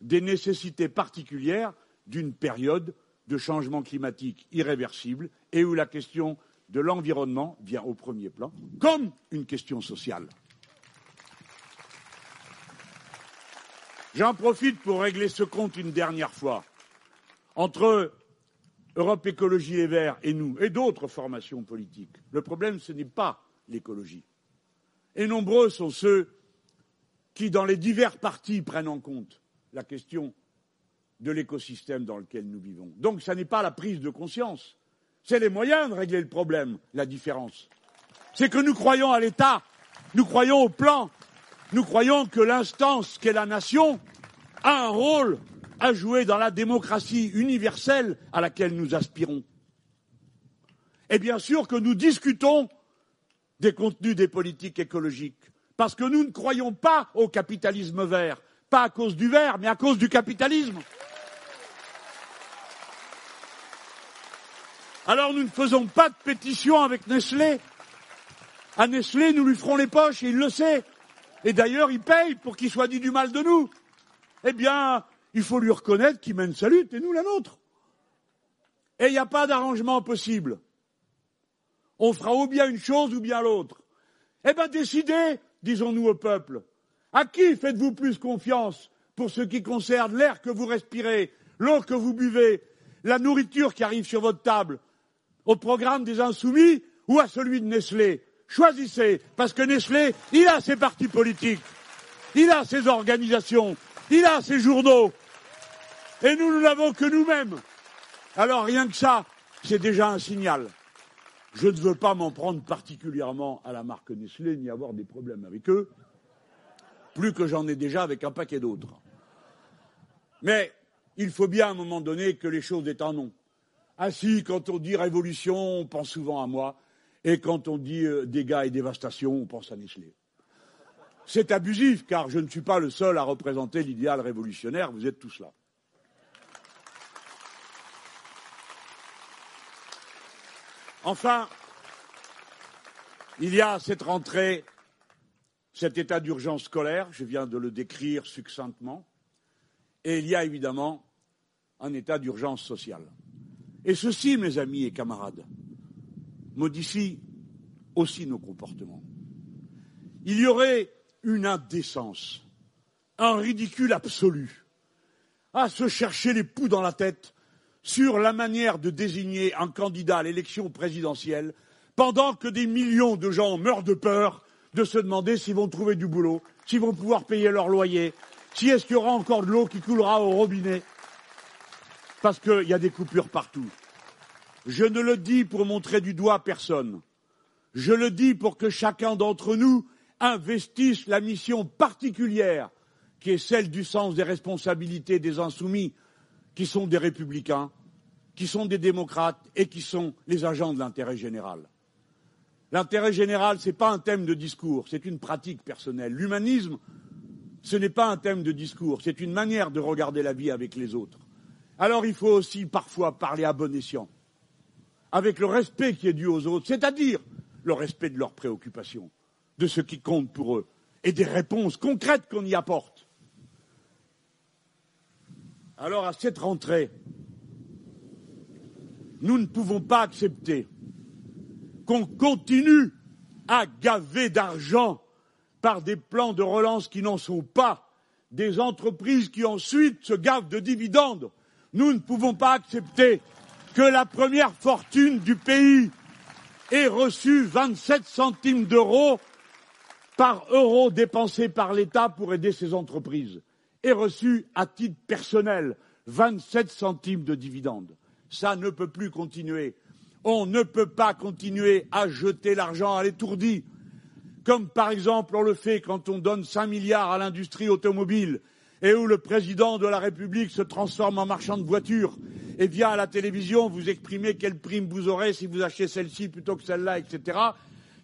des nécessités particulières d'une période de changement climatique irréversible et où la question de l'environnement vient au premier plan comme une question sociale. J'en profite pour régler ce compte une dernière fois entre Europe Écologie Les Verts et nous et d'autres formations politiques. Le problème, ce n'est pas l'écologie. Et nombreux sont ceux qui, dans les divers partis, prennent en compte la question de l'écosystème dans lequel nous vivons. Donc, ce n'est pas la prise de conscience, c'est les moyens de régler le problème, la différence. C'est que nous croyons à l'État, nous croyons au plan, nous croyons que l'instance qu'est la nation a un rôle à jouer dans la démocratie universelle à laquelle nous aspirons. Et bien sûr que nous discutons des contenus des politiques écologiques, parce que nous ne croyons pas au capitalisme vert, Pas à cause du verre, mais à cause du capitalisme. Alors nous ne faisons pas de pétition avec Nestlé. À Nestlé, nous lui ferons les poches et il le sait. Et d'ailleurs, il paye pour qu'il soit dit du mal de nous. Eh bien, il faut lui reconnaître qu'il mène sa lutte et nous la nôtre. Et il n'y a pas d'arrangement possible. On fera ou bien une chose ou bien l'autre. Eh bien, décidez, disons-nous au peuple. À qui faites-vous plus confiance pour ce qui concerne l'air que vous respirez, l'eau que vous buvez, la nourriture qui arrive sur votre table, au programme des insoumis ou à celui de Nestlé? Choisissez, parce que Nestlé, il a ses partis politiques, il a ses organisations, il a ses journaux, et nous ne l'avons que nous-mêmes. Alors rien que ça, c'est déjà un signal. Je ne veux pas m'en prendre particulièrement à la marque Nestlé ni avoir des problèmes avec eux, plus que j'en ai déjà avec un paquet d'autres. Mais il faut bien à un moment donné que les choses aient un nom. Ainsi, quand on dit révolution, on pense souvent à moi. Et quand on dit euh, dégâts et dévastation, on pense à Nestlé. C'est abusif, car je ne suis pas le seul à représenter l'idéal révolutionnaire, vous êtes tous là. Enfin, il y a cette rentrée, cet état d'urgence scolaire, je viens de le décrire succinctement, et il y a évidemment un état d'urgence sociale. Et ceci, mes amis et camarades, modifie aussi nos comportements. Il y aurait une indécence, un ridicule absolu à se chercher les poux dans la tête sur la manière de désigner un candidat à l'élection présidentielle pendant que des millions de gens meurent de peur de se demander s'ils vont trouver du boulot, s'ils vont pouvoir payer leur loyer, si est-ce qu'il y aura encore de l'eau qui coulera au robinet, parce qu'il y a des coupures partout. Je ne le dis pour montrer du doigt personne. Je le dis pour que chacun d'entre nous investisse la mission particulière qui est celle du sens des responsabilités des insoumis, qui sont des républicains, qui sont des démocrates et qui sont les agents de l'intérêt général. L'intérêt général, ce n'est pas un thème de discours, c'est une pratique personnelle. L'humanisme, ce n'est pas un thème de discours, c'est une manière de regarder la vie avec les autres. Alors il faut aussi parfois parler à bon escient avec le respect qui est dû aux autres, c'est-à-dire le respect de leurs préoccupations, de ce qui compte pour eux, et des réponses concrètes qu'on y apporte. Alors à cette rentrée, nous ne pouvons pas accepter qu'on continue à gaver d'argent par des plans de relance qui n'en sont pas, des entreprises qui ensuite se gavent de dividendes. Nous ne pouvons pas accepter que la première fortune du pays ait reçu 27 centimes d'euros par euro dépensé par l'État pour aider ses entreprises, ait reçu à titre personnel 27 centimes de dividendes. Ça ne peut plus continuer. On ne peut pas continuer à jeter l'argent à l'étourdi, comme par exemple on le fait quand on donne 5 milliards à l'industrie automobile et où le président de la République se transforme en marchand de voitures et vient à la télévision vous exprimer quelle prime vous aurez si vous achetez celle-ci plutôt que celle-là, etc.,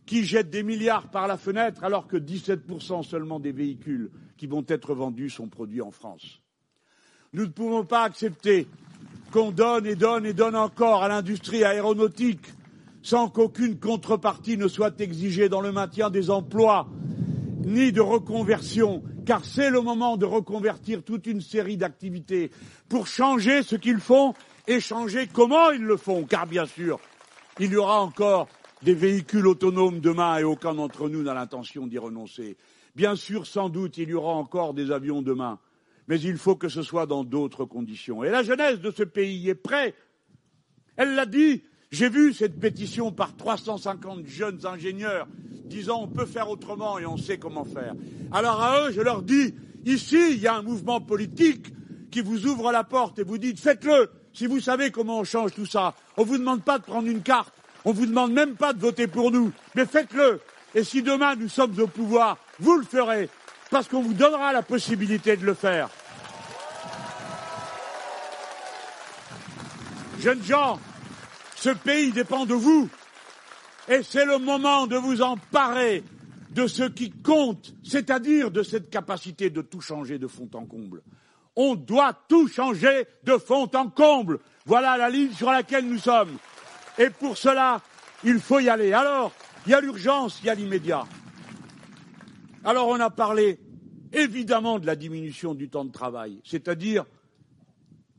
qui jette des milliards par la fenêtre alors que 17% seulement des véhicules qui vont être vendus sont produits en France. Nous ne pouvons pas accepter qu'on donne et donne et donne encore à l'industrie aéronautique sans qu'aucune contrepartie ne soit exigée dans le maintien des emplois ni de reconversion, car c'est le moment de reconvertir toute une série d'activités pour changer ce qu'ils font et changer comment ils le font, car bien sûr, il y aura encore des véhicules autonomes demain et aucun d'entre nous n'a l'intention d'y renoncer. Bien sûr, sans doute, il y aura encore des avions demain, mais il faut que ce soit dans d'autres conditions. Et la jeunesse de ce pays est prête. Elle l'a dit, j'ai vu cette pétition par 350 jeunes ingénieurs disant on peut faire autrement et on sait comment faire. Alors à eux, je leur dis, ici, il y a un mouvement politique qui vous ouvre la porte et vous dites faites-le si vous savez comment on change tout ça. On ne vous demande pas de prendre une carte, on ne vous demande même pas de voter pour nous, mais faites-le. Et si demain nous sommes au pouvoir, vous le ferez, parce qu'on vous donnera la possibilité de le faire. Jeunes gens, ce pays dépend de vous. Et c'est le moment de vous emparer de ce qui compte, c'est-à-dire de cette capacité de tout changer de fond en comble. On doit tout changer de fond en comble. Voilà la ligne sur laquelle nous sommes. Et pour cela, il faut y aller. Alors, il y a l'urgence, il y a l'immédiat. Alors, on a parlé évidemment de la diminution du temps de travail, c'est-à-dire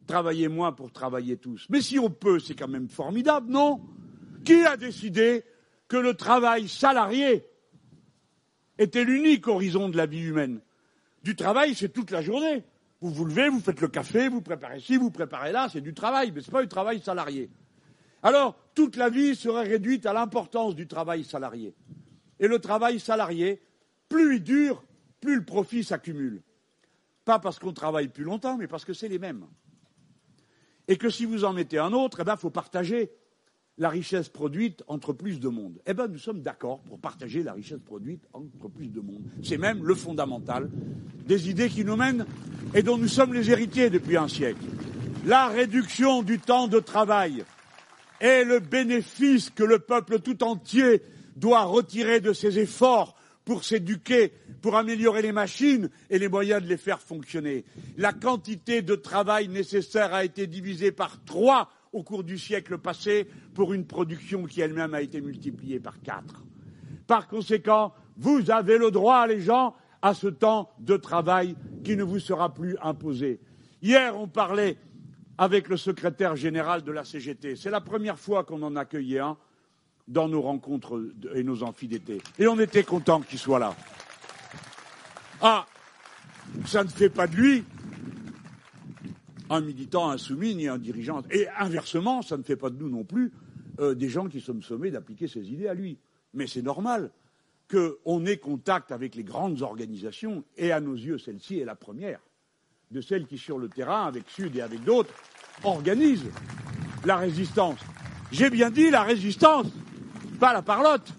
travailler moins pour travailler tous. Mais si on peut, c'est quand même formidable, non? Qui a décidé que le travail salarié était l'unique horizon de la vie humaine? Du travail, c'est toute la journée. Vous vous levez, vous faites le café, vous préparez ci, vous préparez là, c'est du travail, mais ce n'est pas du travail salarié. Alors, toute la vie serait réduite à l'importance du travail salarié. Et le travail salarié, plus il dure, plus le profit s'accumule. Pas parce qu'on travaille plus longtemps, mais parce que c'est les mêmes. Et que si vous en mettez un autre, eh ben, il faut partager la richesse produite entre plus de monde. Eh bien, nous sommes d'accord pour partager la richesse produite entre plus de monde. C'est même le fondamental des idées qui nous mènent et dont nous sommes les héritiers depuis un siècle. La réduction du temps de travail est le bénéfice que le peuple tout entier doit retirer de ses efforts pour s'éduquer, pour améliorer les machines et les moyens de les faire fonctionner. La quantité de travail nécessaire a été divisée par trois au cours du siècle passé pour une production qui elle-même a été multipliée par quatre. Par conséquent, vous avez le droit, les gens, à ce temps de travail qui ne vous sera plus imposé. Hier, on parlait avec le secrétaire général de la CGT. C'est la première fois qu'on en accueillait un dans nos rencontres et nos amphis. Et on était content qu'il soit là. Ah, ça ne fait pas de lui un militant insoumis ni un dirigeant. Et inversement, ça ne fait pas de nous non plus euh, des gens qui sommes sommés d'appliquer ses idées à lui. Mais c'est normal qu'on ait contact avec les grandes organisations, et à nos yeux, celle-ci est la première, de celles qui, sur le terrain, avec Sud et avec d'autres, organisent la résistance. J'ai bien dit la résistance, pas la parlotte.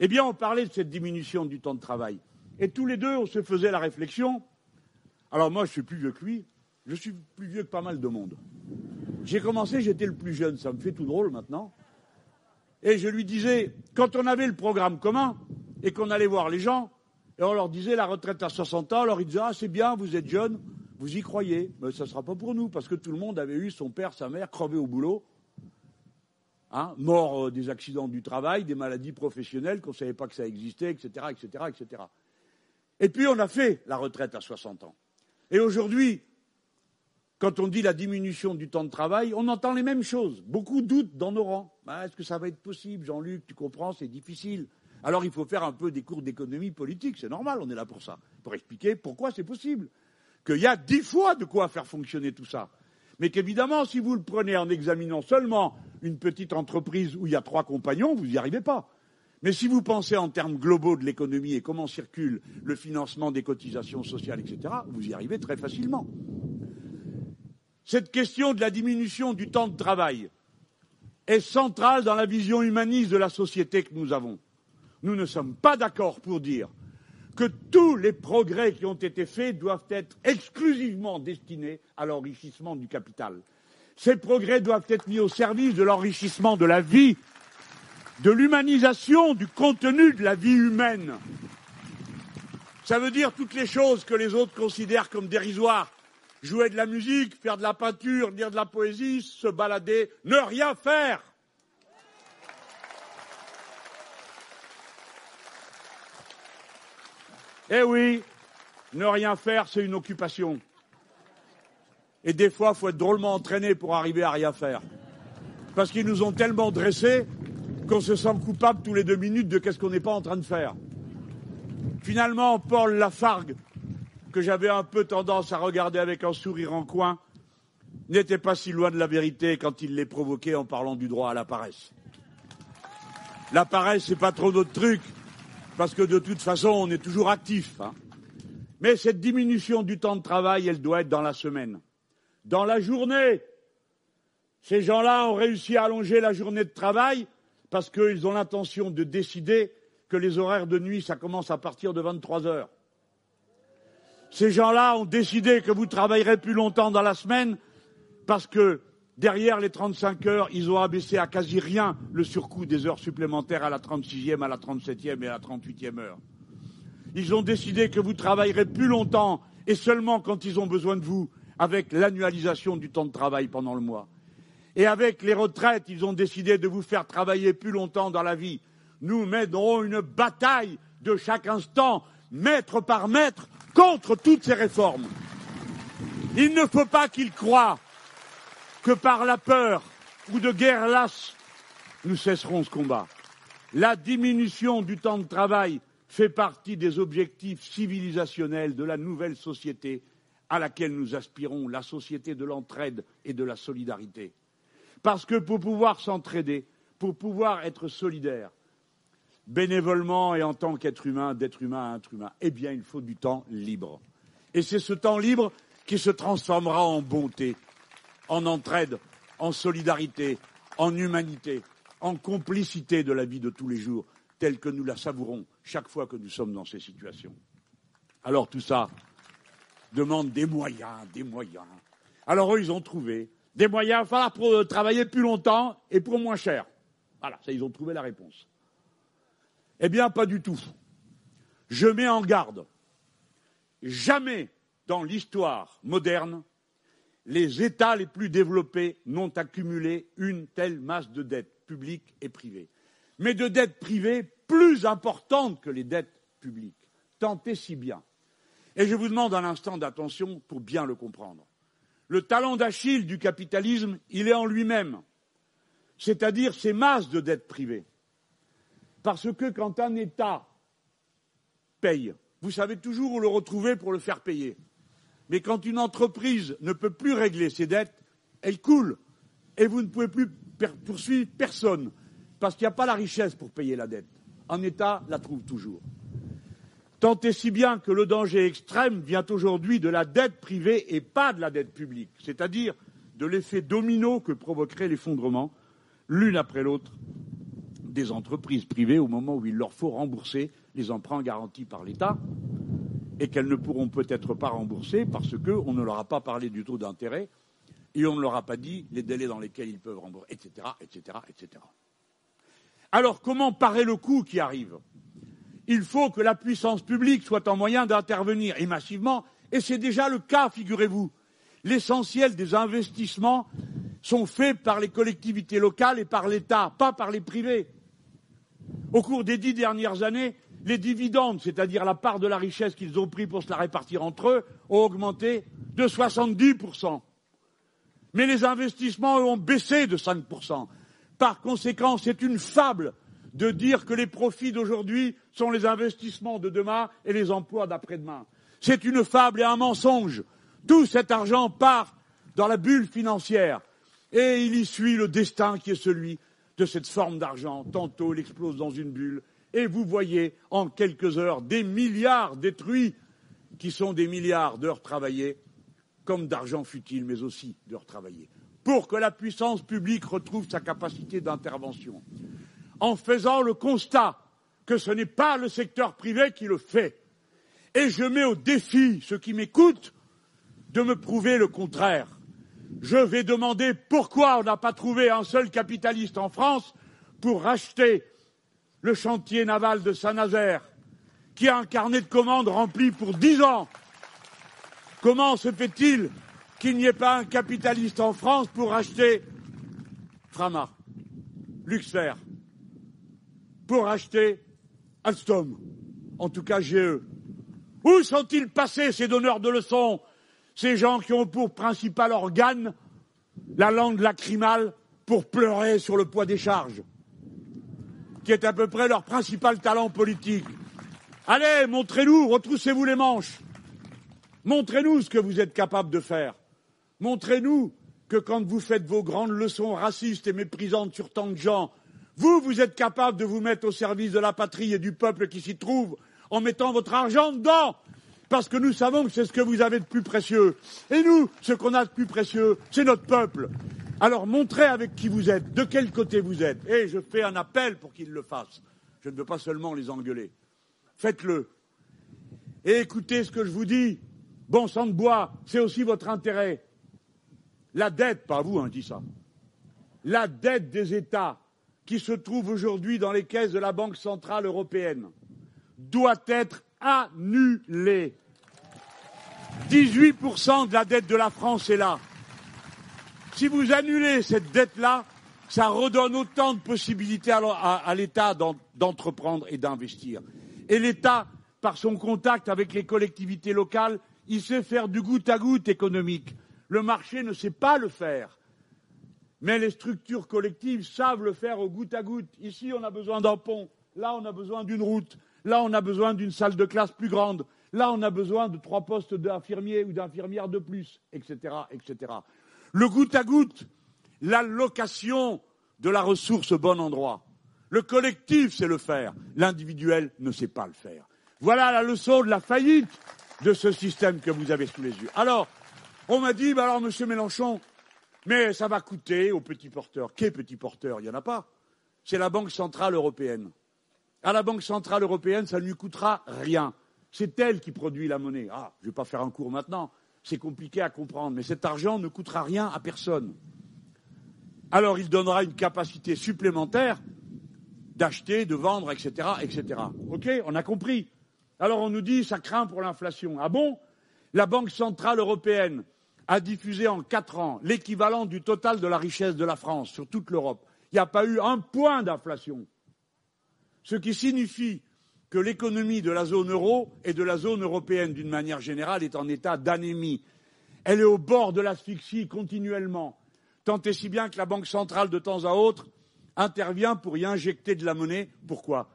Eh bien, on parlait de cette diminution du temps de travail. Et tous les deux, on se faisait la réflexion alors moi, je suis plus vieux que lui. Je suis plus vieux que pas mal de monde. J'ai commencé, j'étais le plus jeune. Ça me fait tout drôle maintenant. Et je lui disais, quand on avait le programme commun et qu'on allait voir les gens, et on leur disait la retraite à 60 ans, alors ils disaient, ah c'est bien, vous êtes jeune, vous y croyez, mais ça ne sera pas pour nous, parce que tout le monde avait eu son père, sa mère crevé au boulot, hein, mort euh, des accidents du travail, des maladies professionnelles, qu'on ne savait pas que ça existait, etc., etc., etc. Et puis on a fait la retraite à 60 ans. Et aujourd'hui, quand on dit la diminution du temps de travail, on entend les mêmes choses. Beaucoup doutent dans nos rangs. Ah, est-ce que ça va être possible, Jean-Luc Tu comprends, c'est difficile. Alors il faut faire un peu des cours d'économie politique, c'est normal, on est là pour ça, pour expliquer pourquoi c'est possible. Qu'il y a dix fois de quoi faire fonctionner tout ça. Mais qu'évidemment, si vous le prenez en examinant seulement une petite entreprise où il y a trois compagnons, vous n'y arrivez pas. Mais si vous pensez en termes globaux de l'économie et comment circule le financement des cotisations sociales, etc., vous y arrivez très facilement. Cette question de la diminution du temps de travail est centrale dans la vision humaniste de la société que nous avons. Nous ne sommes pas d'accord pour dire que tous les progrès qui ont été faits doivent être exclusivement destinés à l'enrichissement du capital. Ces progrès doivent être mis au service de l'enrichissement de la vie de l'humanisation du contenu de la vie humaine. Ça veut dire toutes les choses que les autres considèrent comme dérisoires. Jouer de la musique, faire de la peinture, lire de la poésie, se balader, ne rien faire. Eh oui, ne rien faire, c'est une occupation. Et des fois, il faut être drôlement entraîné pour arriver à rien faire. Parce qu'ils nous ont tellement dressés qu'on se sent coupable tous les deux minutes de qu'est-ce qu'on n'est pas en train de faire. Finalement, Paul Lafargue, que j'avais un peu tendance à regarder avec un sourire en coin, n'était pas si loin de la vérité quand il l'est provoqué en parlant du droit à la paresse. La paresse, c'est pas trop notre truc, parce que de toute façon, on est toujours actif. Hein. Mais cette diminution du temps de travail, elle doit être dans la semaine. Dans la journée, ces gens-là ont réussi à allonger la journée de travail parce qu'ils ont l'intention de décider que les horaires de nuit, ça commence à partir de 23 heures. Ces gens-là ont décidé que vous travaillerez plus longtemps dans la semaine parce que Derrière les 35 heures, ils ont abaissé à quasi rien le surcoût des heures supplémentaires à la 36e, à la 37e et à la 38e heure. Ils ont décidé que vous travaillerez plus longtemps et seulement quand ils ont besoin de vous, avec l'annualisation du temps de travail pendant le mois. Et avec les retraites, ils ont décidé de vous faire travailler plus longtemps dans la vie. Nous mènerons une bataille de chaque instant, mètre par mètre, contre toutes ces réformes. Il ne faut pas qu'ils croient que par la peur ou de guerre lasse, nous cesserons ce combat. La diminution du temps de travail fait partie des objectifs civilisationnels de la nouvelle société à laquelle nous aspirons, la société de l'entraide et de la solidarité. Parce que pour pouvoir s'entraider, pour pouvoir être solidaire, bénévolement et en tant qu'être humain, d'être humain à être humain, eh bien, il faut du temps libre. Et c'est ce temps libre qui se transformera en bonté, en entraide, en solidarité, en humanité, en complicité de la vie de tous les jours, telle que nous la savourons chaque fois que nous sommes dans ces situations. Alors tout ça demande des moyens, des moyens. Alors eux, ils ont trouvé des moyens, il falloir pour travailler plus longtemps et pour moins cher. Voilà, ça, ils ont trouvé la réponse. Eh bien, pas du tout. Je mets en garde. Jamais dans l'histoire moderne, les États les plus développés n'ont accumulé une telle masse de dettes publiques et privées. Mais de dettes privées plus importantes que les dettes publiques. Tant et si bien. Et je vous demande un instant d'attention pour bien le comprendre. Le talent d'Achille du capitalisme, il est en lui-même, c'est-à-dire ces masses de dettes privées. Parce que quand un État paye, vous savez toujours où le retrouver pour le faire payer. Mais quand une entreprise ne peut plus régler ses dettes, elle coule. Et vous ne pouvez plus poursuivre personne. Parce qu'il n'y a pas la richesse pour payer la dette. Un État la trouve toujours. Tant et si bien que le danger extrême vient aujourd'hui de la dette privée et pas de la dette publique, c'est-à-dire de l'effet domino que provoquerait l'effondrement, l'une après l'autre, des entreprises privées au moment où il leur faut rembourser les emprunts garantis par l'État et qu'elles ne pourront peut-être pas rembourser parce qu'on ne leur a pas parlé du taux d'intérêt et on ne leur a pas dit les délais dans lesquels ils peuvent rembourser, etc., etc., etc. Alors comment parer le coût qui arrive? Il faut que la puissance publique soit en moyen d'intervenir et massivement, et c'est déjà le cas, figurez-vous. L'essentiel des investissements sont faits par les collectivités locales et par l'État, pas par les privés. Au cours des dix dernières années, les dividendes, c'est-à-dire la part de la richesse qu'ils ont pris pour se la répartir entre eux, ont augmenté de 70%. Mais les investissements ont baissé de 5%. Par conséquent, c'est une fable de dire que les profits d'aujourd'hui sont les investissements de demain et les emplois d'après-demain. C'est une fable et un mensonge. Tout cet argent part dans la bulle financière et il y suit le destin qui est celui de cette forme d'argent. Tantôt il explose dans une bulle, et vous voyez en quelques heures des milliards détruits qui sont des milliards d'heures travaillées, comme d'argent futile, mais aussi d'heures travaillées, pour que la puissance publique retrouve sa capacité d'intervention, en faisant le constat que ce n'est pas le secteur privé qui le fait. Et je mets au défi ceux qui m'écoutent de me prouver le contraire. Je vais demander pourquoi on n'a pas trouvé un seul capitaliste en France pour racheter le chantier naval de Saint-Nazaire, qui a un carnet de commandes rempli pour dix ans. Comment se fait-il qu'il n'y ait pas un capitaliste en France pour acheter Frama, Luxfer, pour acheter Alstom, en tout cas GE Où sont-ils passés ces donneurs de leçons, ces gens qui ont pour principal organe la langue lacrymale pour pleurer sur le poids des charges? Qui est à peu près leur principal talent politique. Allez, montrez-nous, retroussez-vous les manches. Montrez-nous ce que vous êtes capable de faire. Montrez-nous que quand vous faites vos grandes leçons racistes et méprisantes sur tant de gens, vous, vous êtes capable de vous mettre au service de la patrie et du peuple qui s'y trouve en mettant votre argent dedans. Parce que nous savons que c'est ce que vous avez de plus précieux. Et nous, ce qu'on a de plus précieux, c'est notre peuple. Alors montrez avec qui vous êtes, de quel côté vous êtes. Et je fais un appel pour qu'ils le fassent. Je ne veux pas seulement les engueuler. Faites-le. Et écoutez ce que je vous dis. Bon sang de bois, c'est aussi votre intérêt. la dette, pas vous, hein, dit ça, la dette des États qui se trouve aujourd'hui dans les caisses de la Banque centrale européenne doit être annulée. 18% de la dette de la France est là. Si vous annulez cette dette-là, ça redonne autant de possibilités à, l'État d'entreprendre et d'investir. Et l'État, par son contact avec les collectivités locales, il sait faire du goutte à goutte économique. Le marché ne sait pas le faire. Mais les structures collectives savent le faire au goutte à goutte. Ici, on a besoin d'un pont. Là, on a besoin d'une route. Là, on a besoin d'une salle de classe plus grande. Là, on a besoin de trois postes d'infirmiers ou d'infirmières de plus, etc. Le goutte à goutte, l'allocation de la ressource au bon endroit. Le collectif sait le faire. L'individuel ne sait pas le faire. Voilà la leçon de la faillite de ce système que vous avez sous les yeux. Alors, on m'a dit, bah alors, monsieur Mélenchon, mais ça va coûter aux petits porteurs. Quels petits porteurs Il n'y en a pas. C'est la Banque centrale européenne. À la Banque centrale européenne, ça ne lui coûtera rien. C'est elle qui produit la monnaie. Ah, je ne vais pas faire un cours maintenant. C'est compliqué à comprendre. Mais cet argent ne coûtera rien à personne. Alors il donnera une capacité supplémentaire d'acheter, de vendre, etc., etc. OK On a compris. Alors on nous dit ça craint pour l'inflation. Ah bon? La Banque centrale européenne a diffusé en quatre ans l'équivalent du total de la richesse de la France sur toute l'Europe. Il n'y a pas eu un point d'inflation. Ce qui signifie que l'économie de la zone euro et de la zone européenne d'une manière générale est en état d'anémie. Elle est au bord de l'asphyxie continuellement, tant et si bien que la Banque centrale, de temps à autre, intervient pour y injecter de la monnaie. Pourquoi?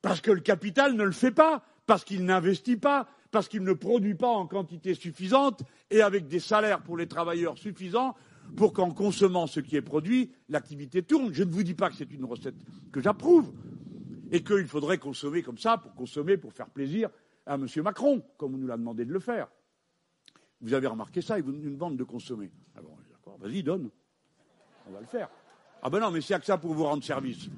Parce que le capital ne le fait pas, parce qu'il n'investit pas, parce qu'il ne produit pas en quantité suffisante et avec des salaires pour les travailleurs suffisants pour qu'en consommant ce qui est produit, l'activité tourne. Je ne vous dis pas que c'est une recette que j'approuve et qu'il faudrait consommer comme ça pour consommer, pour faire plaisir à M. Macron, comme on nous l'a demandé de le faire. Vous avez remarqué ça, il vous une bande de consommer. Ah bon, d'accord, vas-y, donne. On va le faire. Ah ben non, mais c'est que ça pour vous rendre service.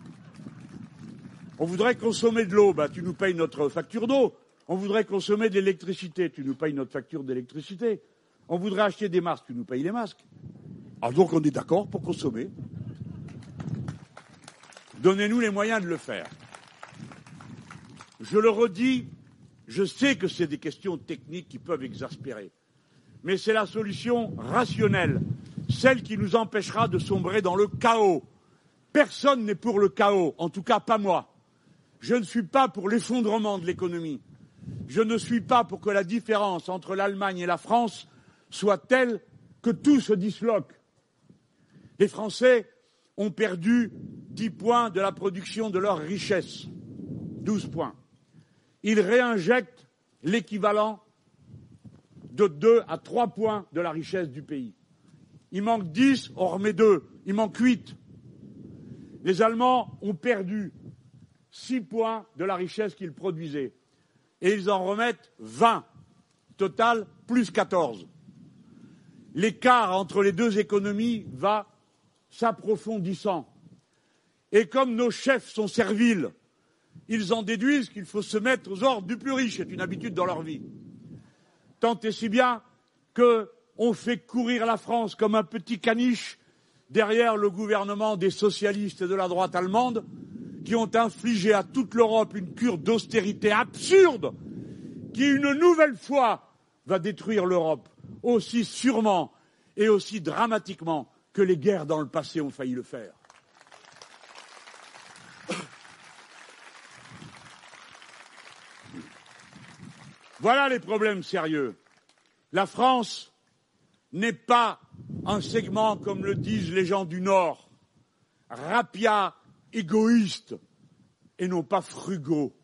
On voudrait consommer de l'eau, bah tu nous payes notre facture d'eau. On voudrait consommer de l'électricité, tu nous payes notre facture d'électricité. On voudrait acheter des masques, tu nous payes les masques. Alors donc on est d'accord pour consommer. Donnez-nous les moyens de le faire. Je le redis, je sais que c'est des questions techniques qui peuvent exaspérer, mais c'est la solution rationnelle, celle qui nous empêchera de sombrer dans le chaos. Personne n'est pour le chaos, en tout cas pas moi. Je ne suis pas pour l'effondrement de l'économie je ne suis pas pour que la différence entre l'Allemagne et la France soit telle que tout se disloque. Les Français ont perdu dix points de la production de leur richesse, douze points. Ils réinjectent l'équivalent de deux à trois points de la richesse du pays. Il manque dix, on remet deux. Il manque huit. Les Allemands ont perdu six points de la richesse qu'ils produisaient et ils en remettent 20. Total, plus 14. L'écart entre les deux économies va s'approfondissant. Et comme nos chefs sont serviles, ils en déduisent qu'il faut se mettre aux ordres du plus riche. C'est une habitude dans leur vie. Tant et si bien qu'on fait courir la France comme un petit caniche derrière le gouvernement des socialistes et de la droite allemande qui ont infligé à toute l'Europe une cure d'austérité absurde qui, une nouvelle fois, va détruire l'Europe aussi sûrement et aussi dramatiquement que les guerres dans le passé ont failli le faire. Voilà les problèmes sérieux. La France n'est pas un segment, comme le disent les gens du Nord, rapia égoïstes et non pas frugaux.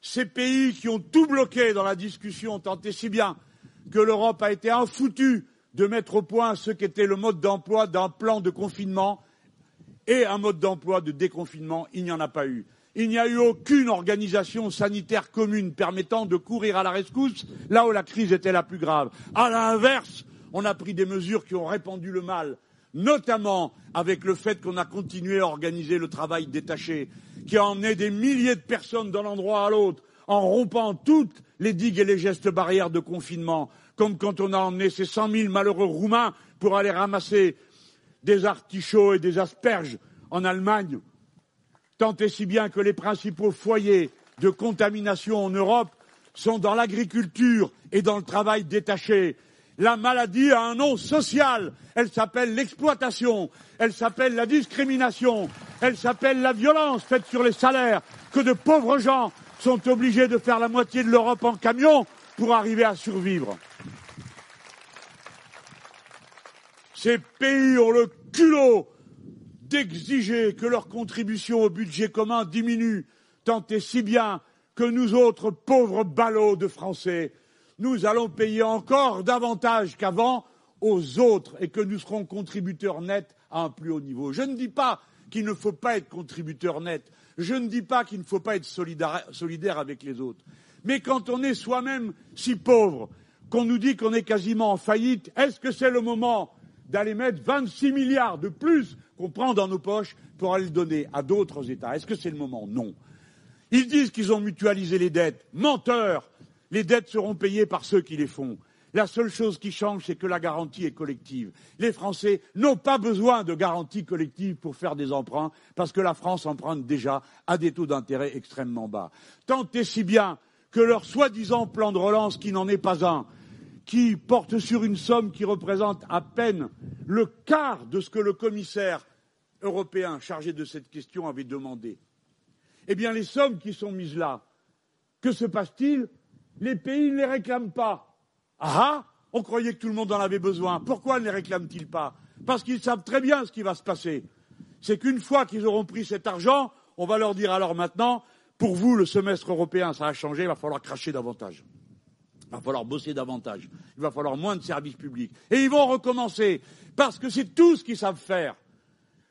Ces pays qui ont tout bloqué dans la discussion, tant et si bien que l'Europe a été infoutue de mettre au point ce qu'était le mode d'emploi d'un plan de confinement et un mode d'emploi de déconfinement, il n'y en a pas eu. Il n'y a eu aucune organisation sanitaire commune permettant de courir à la rescousse là où la crise était la plus grave. À l'inverse, on a pris des mesures qui ont répandu le mal notamment avec le fait qu'on a continué à organiser le travail détaché, qui a emmené des milliers de personnes d'un endroit à l'autre, en rompant toutes les digues et les gestes barrières de confinement, comme quand on a emmené ces cent mille malheureux Roumains pour aller ramasser des artichauts et des asperges en Allemagne, tant et si bien que les principaux foyers de contamination en Europe sont dans l'agriculture et dans le travail détaché. La maladie a un nom social. Elle s'appelle l'exploitation. Elle s'appelle la discrimination. Elle s'appelle la violence faite sur les salaires que de pauvres gens sont obligés de faire la moitié de l'Europe en camion pour arriver à survivre. Ces pays ont le culot d'exiger que leur contribution au budget commun diminue, tant et si bien que nous autres pauvres ballots de Français, nous allons payer encore davantage qu'avant aux autres et que nous serons contributeurs nets à un plus haut niveau. Je ne dis pas qu'il ne faut pas être contributeur net, je ne dis pas qu'il ne faut pas être solidaire avec les autres. Mais quand on est soi-même si pauvre, qu'on nous dit qu'on est quasiment en faillite, est-ce que c'est le moment d'aller mettre 26 milliards de plus qu'on prend dans nos poches pour aller le donner à d'autres États Est-ce que c'est le moment? Non. Ils disent qu'ils ont mutualisé les dettes. Menteurs Les dettes seront payées par ceux qui les font. La seule chose qui change, c'est que la garantie est collective. Les Français n'ont pas besoin de garantie collective pour faire des emprunts, parce que la France emprunte déjà à des taux d'intérêt extrêmement bas. Tant et si bien que leur soi-disant plan de relance, qui n'en est pas un, qui porte sur une somme qui représente à peine le quart de ce que le commissaire européen chargé de cette question avait demandé. Eh bien, les sommes qui sont mises là, que se passe-t-il? Les pays ne les réclament pas. Ah On croyait que tout le monde en avait besoin. Pourquoi ne les réclament-ils pas? Parce qu'ils savent très bien ce qui va se passer. C'est qu'une fois qu'ils auront pris cet argent, on va leur dire alors maintenant, pour vous, le semestre européen, ça a changé, il va falloir cracher davantage. Il va falloir bosser davantage. Il va falloir moins de services publics. Et ils vont recommencer. Parce que c'est tout ce qu'ils savent faire.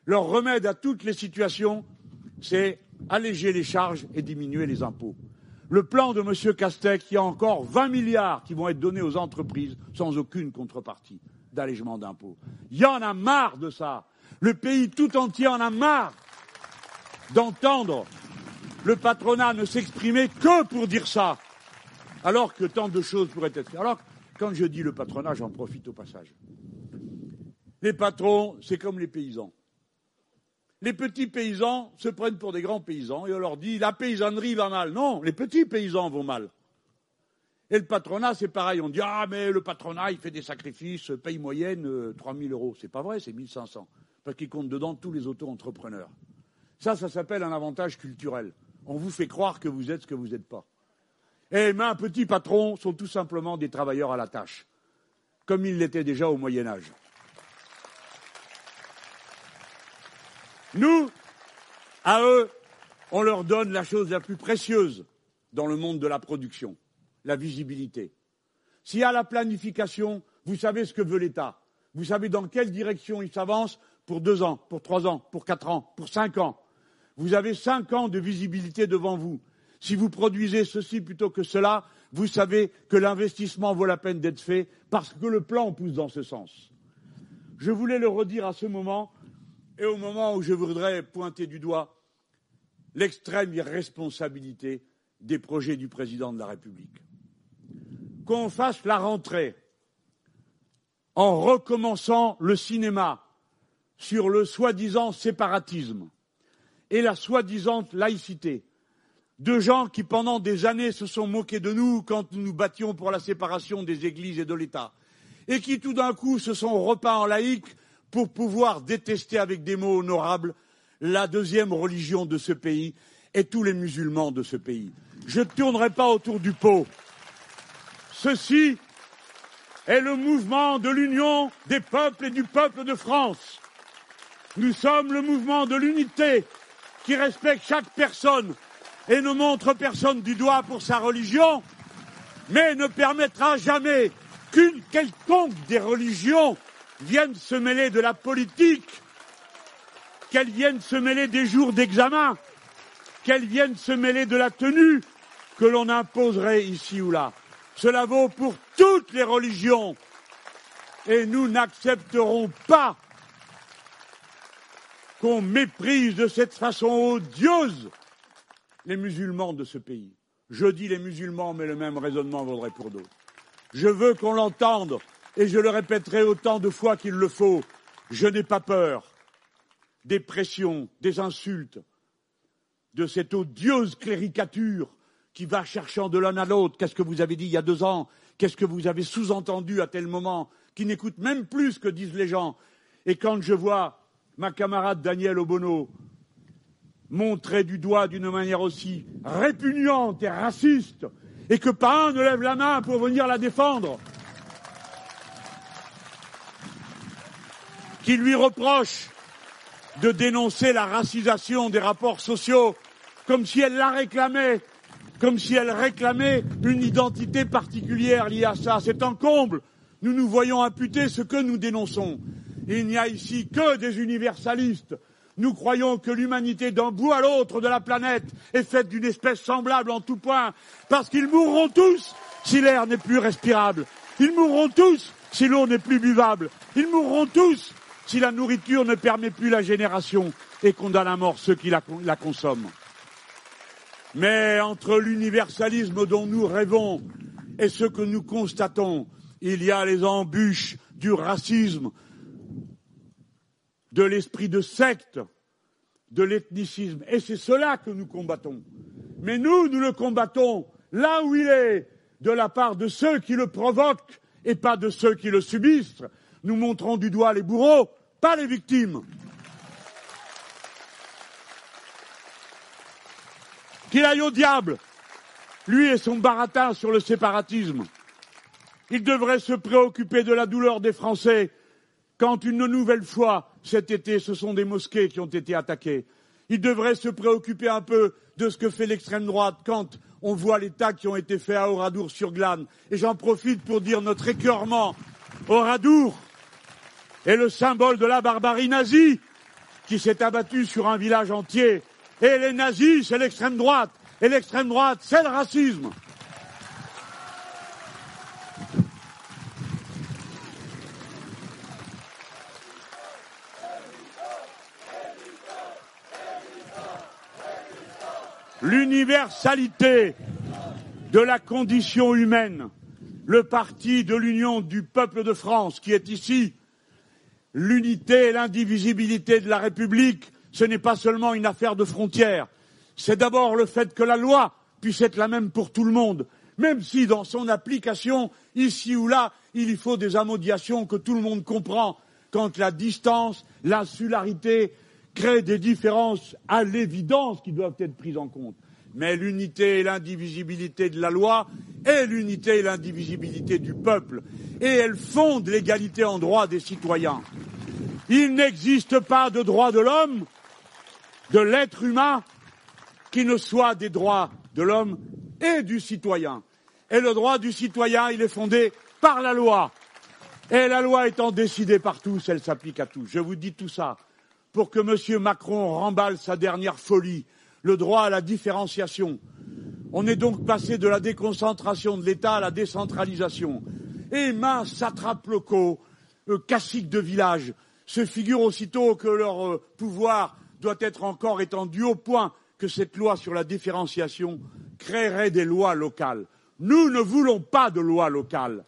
Leur remède à toutes les situations, c'est alléger les charges et diminuer les impôts le plan de M. Castex, il y a encore 20 milliards qui vont être donnés aux entreprises sans aucune contrepartie d'allègement d'impôts. Il y en a marre de ça. Le pays tout entier en a marre d'entendre le patronat ne s'exprimer que pour dire ça, alors que tant de choses pourraient être faites. Alors, quand je dis le patronat, j'en profite au passage. Les patrons, c'est comme les paysans les petits paysans se prennent pour des grands paysans et on leur dit la paysannerie va mal. Non, les petits paysans vont mal. Et le patronat, c'est pareil. On dit ah mais le patronat, il fait des sacrifices, paye moyenne euh, 3 000 euros. C'est pas vrai, c'est 1 500 parce qu'il compte dedans tous les auto-entrepreneurs. Ça, ça s'appelle un avantage culturel. On vous fait croire que vous êtes ce que vous n'êtes pas. Et mes petits patrons sont tout simplement des travailleurs à la tâche, comme ils l'étaient déjà au Moyen Âge. Nous, à eux, on leur donne la chose la plus précieuse dans le monde de la production, la visibilité. Y a la planification, vous savez ce que veut l'État. Vous savez dans quelle direction il s'avance pour deux ans, pour trois ans, pour quatre ans, pour cinq ans. Vous avez cinq ans de visibilité devant vous. Si vous produisez ceci plutôt que cela, vous savez que l'investissement vaut la peine d'être fait parce que le plan pousse dans ce sens. Je voulais le redire à ce moment et au moment où je voudrais pointer du doigt l'extrême irresponsabilité des projets du président de la République. Qu'on fasse la rentrée en recommençant le cinéma sur le soi-disant séparatisme et la soi-disant laïcité, de gens qui pendant des années se sont moqués de nous quand nous nous battions pour la séparation des églises et de l'État, et qui tout d'un coup se sont repeints en laïcs pour pouvoir détester avec des mots honorables la deuxième religion de ce pays et tous les musulmans de ce pays. Je ne tournerai pas autour du pot. Ceci est le mouvement de l'union des peuples et du peuple de France. Nous sommes le mouvement de l'unité qui respecte chaque personne et ne montre personne du doigt pour sa religion, mais ne permettra jamais qu'une quelconque des religions viennent se mêler de la politique, qu'elles viennent se mêler des jours d'examen, qu'elles viennent se mêler de la tenue que l'on imposerait ici ou là. Cela vaut pour toutes les religions. Et nous n'accepterons pas qu'on méprise de cette façon odieuse les musulmans de ce pays. Je dis les musulmans, mais le même raisonnement vaudrait pour d'autres. Je veux qu'on l'entende, et je le répéterai autant de fois qu'il le faut. Je n'ai pas peur des pressions, des insultes, de cette odieuse cléricature qui va cherchant de l'un à l'autre. Qu'est-ce que vous avez dit il y a deux ans? Qu'est-ce que vous avez sous-entendu à tel moment Qui n'écoute même plus ce que disent les gens? Et quand je vois ma camarade Daniel Obono montrer du doigt d'une manière aussi répugnante et raciste, et que pas un ne lève la main pour venir la défendre, qui lui reproche de dénoncer la racisation des rapports sociaux comme si elle la réclamait, comme si elle réclamait une identité particulière liée à ça. C'est un comble. Nous nous voyons imputer ce que nous dénonçons. Il n'y a ici que des universalistes. Nous croyons que l'humanité d'un bout à l'autre de la planète est faite d'une espèce semblable en tout point, parce qu'ils mourront tous si l'air n'est plus respirable. Ils mourront tous si l'eau n'est plus buvable. Ils mourront tous si la nourriture ne permet plus la génération et condamne à mort ceux qui la, la consomment. Mais entre l'universalisme dont nous rêvons et ce que nous constatons, il y a les embûches du racisme, de l'esprit de secte, de l'ethnicisme. Et c'est cela que nous combattons. Mais nous, nous le combattons là où il est, de la part de ceux qui le provoquent et pas de ceux qui le subissent. Nous montrons du doigt les bourreaux, pas les victimes. Qu'il aille au diable, lui et son baratin sur le séparatisme. Il devrait se préoccuper de la douleur des Français quand une nouvelle fois cet été ce sont des mosquées qui ont été attaquées. Il devrait se préoccuper un peu de ce que fait l'extrême droite quand on voit les tas qui ont été faits à Oradour-sur-Glane. Et j'en profite pour dire notre écœurement. Oradour est le symbole de la barbarie nazie qui s'est abattue sur un village entier. Et les nazis, c'est l'extrême droite. Et l'extrême droite, c'est le racisme. L'universalité de la condition humaine, le parti de l'union du peuple de France qui est ici, l'unité et l'indivisibilité de la République, ce n'est pas seulement une affaire de frontières, c'est d'abord le fait que la loi puisse être la même pour tout le monde, même si dans son application, ici ou là, il y faut des amodiations que tout le monde comprend, quand la distance, l'insularité créent des différences à l'évidence qui doivent être prises en compte. Mais l'unité et l'indivisibilité de la loi est l'unité et l'indivisibilité du peuple. Et elle fonde l'égalité en droit des citoyens. Il n'existe pas de droit de l'homme, de l'être humain, qui ne soit des droits de l'homme et du citoyen. Et le droit du citoyen, il est fondé par la loi. Et la loi étant décidée par tous, elle s'applique à tous. Je vous dis tout ça pour que M. Macron remballe sa dernière folie, le droit à la différenciation. On est donc passé de la déconcentration de l'État à la décentralisation. Et mince satrapes locaux, euh, caciques de village, se figurent aussitôt que leur euh, pouvoir doit être encore étendu au point que cette loi sur la différenciation créerait des lois locales. Nous ne voulons pas de loi locale.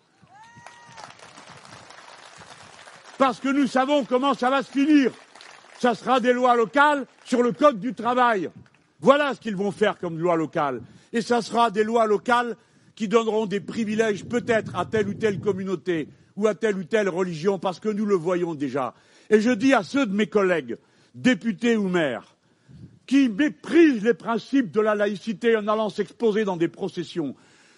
Parce que nous savons comment ça va se finir ça sera des lois locales sur le code du travail. Voilà ce qu'ils vont faire comme loi locale. Et ça sera des lois locales qui donneront des privilèges peut-être à telle ou telle communauté ou à telle ou telle religion, parce que nous le voyons déjà. Et je dis à ceux de mes collègues, députés ou maires, qui méprisent les principes de la laïcité en allant s'exposer dans des processions,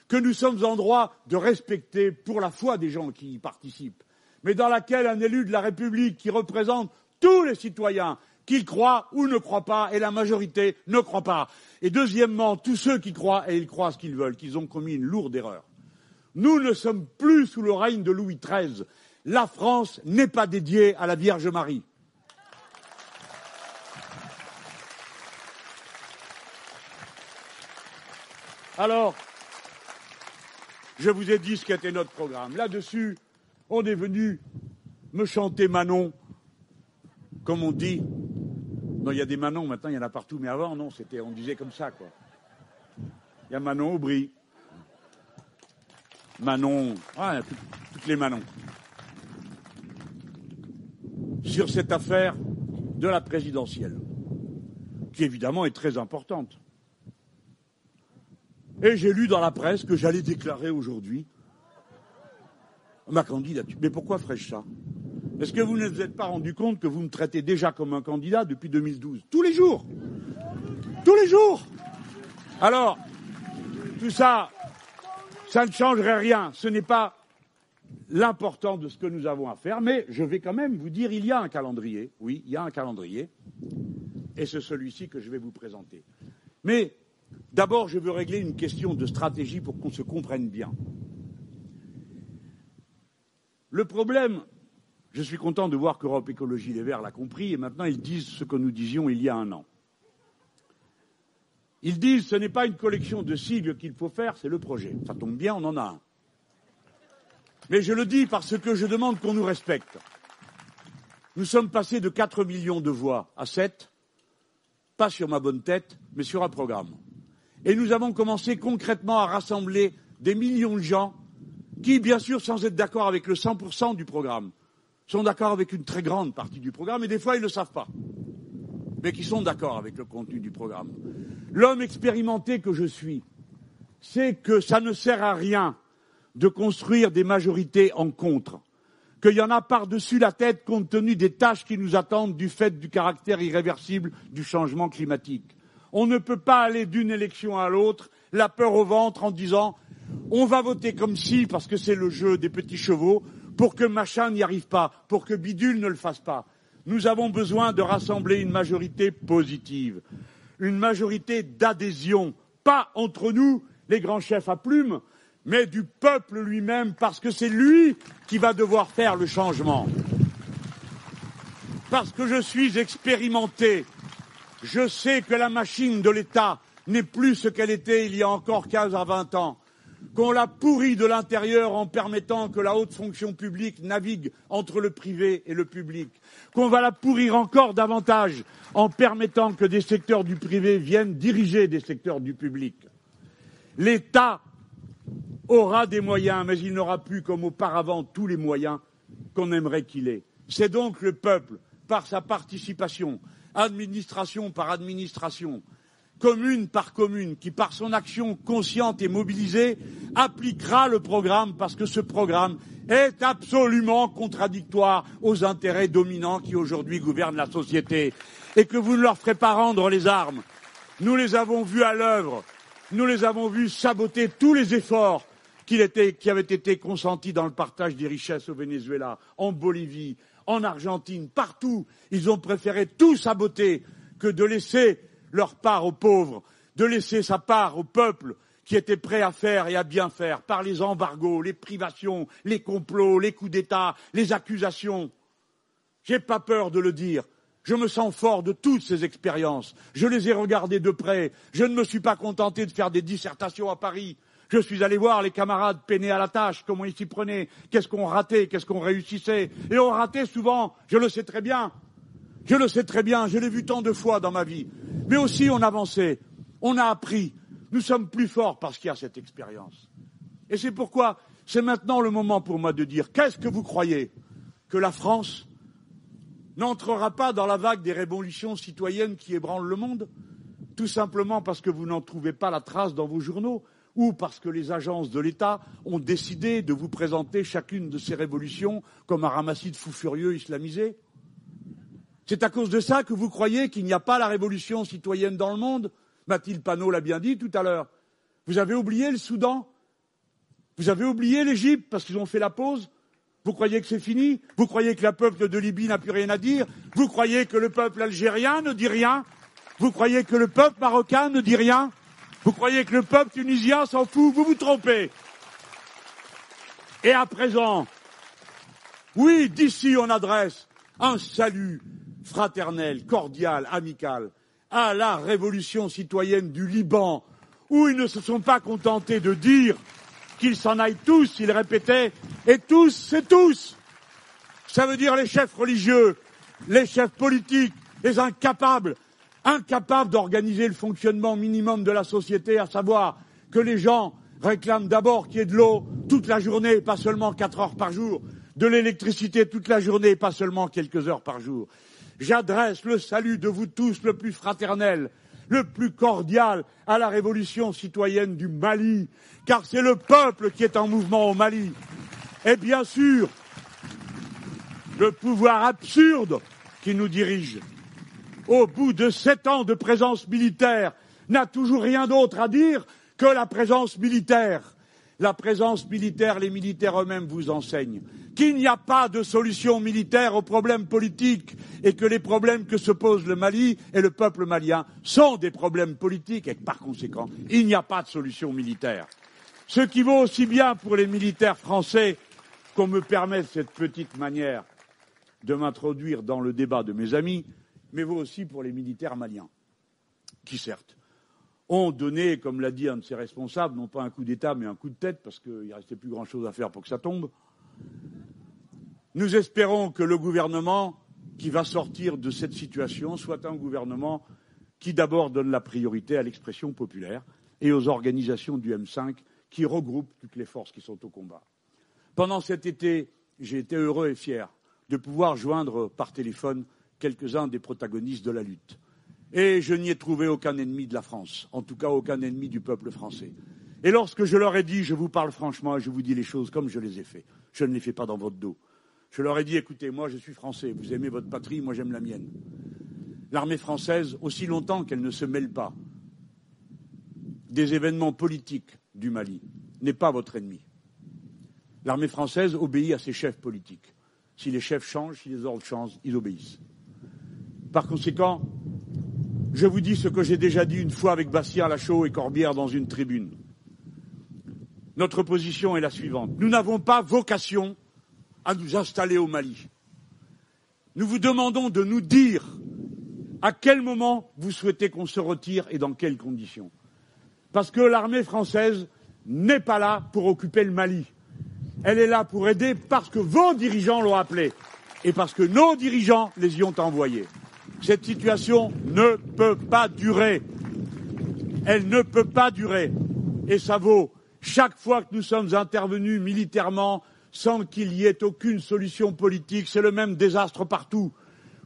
que nous sommes en droit de respecter pour la foi des gens qui y participent, mais dans laquelle un élu de la République qui représente tous les citoyens, qu'ils croient ou ne croient pas, et la majorité ne croit pas. Et deuxièmement, tous ceux qui croient, et ils croient ce qu'ils veulent, qu'ils ont commis une lourde erreur. Nous ne sommes plus sous le règne de Louis XIII. La France n'est pas dédiée à la Vierge Marie. Alors, je vous ai dit ce qu'était notre programme. Là-dessus, on est venu me chanter Manon comme on dit, non, il y a des manons maintenant, il y en a partout, mais avant, non, c'était, on disait comme ça, quoi. Il y a Manon Aubry. Manon, ah, toutes, toutes les Manons. Sur cette affaire de la présidentielle, qui évidemment est très importante. Et j'ai lu dans la presse que j'allais déclarer aujourd'hui ma candidature. Mais pourquoi ferais-je ça? Est-ce que vous ne vous êtes pas rendu compte que vous me traitez déjà comme un candidat depuis 2012 Tous les jours Tous les jours Alors, tout ça, ça ne changerait rien. Ce n'est pas l'important de ce que nous avons à faire, mais je vais quand même vous dire, il y a un calendrier. Oui, il y a un calendrier. Et c'est celui-ci que je vais vous présenter. Mais D'abord, je veux régler une question de stratégie pour qu'on se comprenne bien. Le problème, je suis content de voir qu'Europe Écologie Les Verts l'a compris et maintenant ils disent ce que nous disions il y a un an. Ils disent ce n'est pas une collection de sigles qu'il faut faire, c'est le projet. Ça tombe bien, on en a un. Mais je le dis parce que je demande qu'on nous respecte. Nous sommes passés de 4 millions de voix à 7, pas sur ma bonne tête, mais sur un programme. Et nous avons commencé concrètement à rassembler des millions de gens qui, bien sûr, sans être d'accord avec le 100% du programme, sont d'accord avec une très grande partie du programme, et des fois ils ne le savent pas, mais qui sont d'accord avec le contenu du programme. L'homme expérimenté que je suis sait que ça ne sert à rien de construire des majorités en contre, qu'il y en a par-dessus la tête compte tenu des tâches qui nous attendent du fait du caractère irréversible du changement climatique. On ne peut pas aller d'une élection à l'autre, la peur au ventre, en disant on va voter comme si, parce que c'est le jeu des petits chevaux, pour que machin n'y arrive pas, pour que bidule ne le fasse pas. Nous avons besoin de rassembler une majorité positive, une majorité d'adhésion, pas entre nous, les grands chefs à plumes, mais du peuple lui-même, parce que c'est lui qui va devoir faire le changement. Parce que je suis expérimenté, je sais que la machine de l'État n'est plus ce qu'elle était il y a encore 15 à 20 ans, qu'on l'a pourrie de l'intérieur en permettant que la haute fonction publique navigue entre le privé et le public, qu'on va la pourrir encore davantage en permettant que des secteurs du privé viennent diriger des secteurs du public. L'État aura des moyens, mais il n'aura plus comme auparavant tous les moyens qu'on aimerait qu'il ait. C'est donc le peuple, par sa participation, administration par administration, commune par commune, qui par son action consciente et mobilisée appliquera le programme parce que ce programme est absolument contradictoire aux intérêts dominants qui aujourd'hui gouvernent la société. Et que vous ne leur ferez pas rendre les armes. Nous les avons vus à l'œuvre, nous les avons vus saboter tous les efforts qui, avaient été consentis dans le partage des richesses au Venezuela, en Bolivie, en Argentine, partout, ils ont préféré tout saboter que de laisser leur part aux pauvres, de laisser sa part au peuple qui était prêt à faire et à bien faire par les embargos, les privations, les complots, les coups d'État, les accusations. J'ai pas peur de le dire. Je me sens fort de toutes ces expériences. Je les ai regardées de près. Je ne me suis pas contenté de faire des dissertations à Paris. Je suis allé voir les camarades peinés à la tâche, comment ils s'y prenaient, qu'est-ce qu'on ratait, qu'est-ce qu'on réussissait. Et on ratait souvent, je le sais très bien. Je le sais très bien, je l'ai vu tant de fois dans ma vie. Mais aussi on avançait, on a appris. Nous sommes plus forts parce qu'il y a cette expérience. Et c'est pourquoi c'est maintenant le moment pour moi de dire qu'est-ce que vous croyez que la France n'entrera pas dans la vague des révolutions citoyennes qui ébranlent le monde Tout simplement parce que vous n'en trouvez pas la trace dans vos journaux ou parce que les agences de l'État ont décidé de vous présenter chacune de ces révolutions comme un ramassis de fous furieux islamisés? C'est à cause de ça que vous croyez qu'il n'y a pas la révolution citoyenne dans le monde. Mathilde Panot l'a bien dit tout à l'heure. Vous avez oublié le Soudan. Vous avez oublié l'Égypte parce qu'ils ont fait la pause. Vous croyez que c'est fini? Vous croyez que le peuple de Libye n'a plus rien à dire? Vous croyez que le peuple algérien ne dit rien? Vous croyez que le peuple marocain ne dit rien? Vous croyez que le peuple tunisien s'en fout? Vous vous trompez. Et à présent, oui, d'ici on adresse un salut fraternel, cordial, amical à la révolution citoyenne du Liban, où ils ne se sont pas contentés de dire qu'ils s'en aillent tous, ils répétaient, et tous, c'est tous. Ça veut dire les chefs religieux, les chefs politiques, les incapables, incapable d'organiser le fonctionnement minimum de la société, à savoir que les gens réclament d'abord qu'il y ait de l'eau toute la journée, pas seulement quatre heures par jour, de l'électricité toute la journée, pas seulement quelques heures par jour. J'adresse le salut de vous tous le plus fraternel, le plus cordial à la révolution citoyenne du Mali, car c'est le peuple qui est en mouvement au Mali. Et bien sûr, le pouvoir absurde qui nous dirige, au bout de sept ans de présence militaire, n'a toujours rien d'autre à dire que la présence militaire. La présence militaire, les militaires eux-mêmes vous enseignent qu'il n'y a pas de solution militaire aux problèmes politiques et que les problèmes que se pose le Mali et le peuple malien sont des problèmes politiques et que par conséquent, il n'y a pas de solution militaire. Ce qui vaut aussi bien pour les militaires français qu'on me permette cette petite manière de m'introduire dans le débat de mes amis, mais vaut aussi pour les militaires maliens, qui certes ont donné, comme l'a dit un de ses responsables, non pas un coup d'État, mais un coup de tête, parce qu'il ne restait plus grand-chose à faire pour que ça tombe. Nous espérons que le gouvernement qui va sortir de cette situation soit un gouvernement qui d'abord donne la priorité à l'expression populaire et aux organisations du M5 qui regroupent toutes les forces qui sont au combat. Pendant cet été, j'ai été heureux et fier de pouvoir joindre par téléphone quelques-uns des protagonistes de la lutte. Et je n'y ai trouvé aucun ennemi de la France, en tout cas aucun ennemi du peuple français. Et lorsque je leur ai dit, je vous parle franchement et je vous dis les choses comme je les ai fait, je ne les fais pas dans votre dos. Je leur ai dit, écoutez, moi je suis français, vous aimez votre patrie, moi j'aime la mienne. L'armée française, aussi longtemps qu'elle ne se mêle pas des événements politiques du Mali, n'est pas votre ennemi. L'armée française obéit à ses chefs politiques. Si les chefs changent, si les ordres changent, ils obéissent. Par conséquent, je vous dis ce que j'ai déjà dit une fois avec Bastien Lachaud et Corbière dans une tribune. Notre position est la suivante. Nous n'avons pas vocation à nous installer au Mali. Nous vous demandons de nous dire à quel moment vous souhaitez qu'on se retire et dans quelles conditions. Parce que l'armée française n'est pas là pour occuper le Mali. Elle est là pour aider parce que vos dirigeants l'ont appelée et parce que nos dirigeants les y ont envoyés. Cette situation ne peut pas durer. Elle ne peut pas durer. Et ça vaut chaque fois que nous sommes intervenus militairement sans qu'il y ait aucune solution politique. C'est le même désastre partout.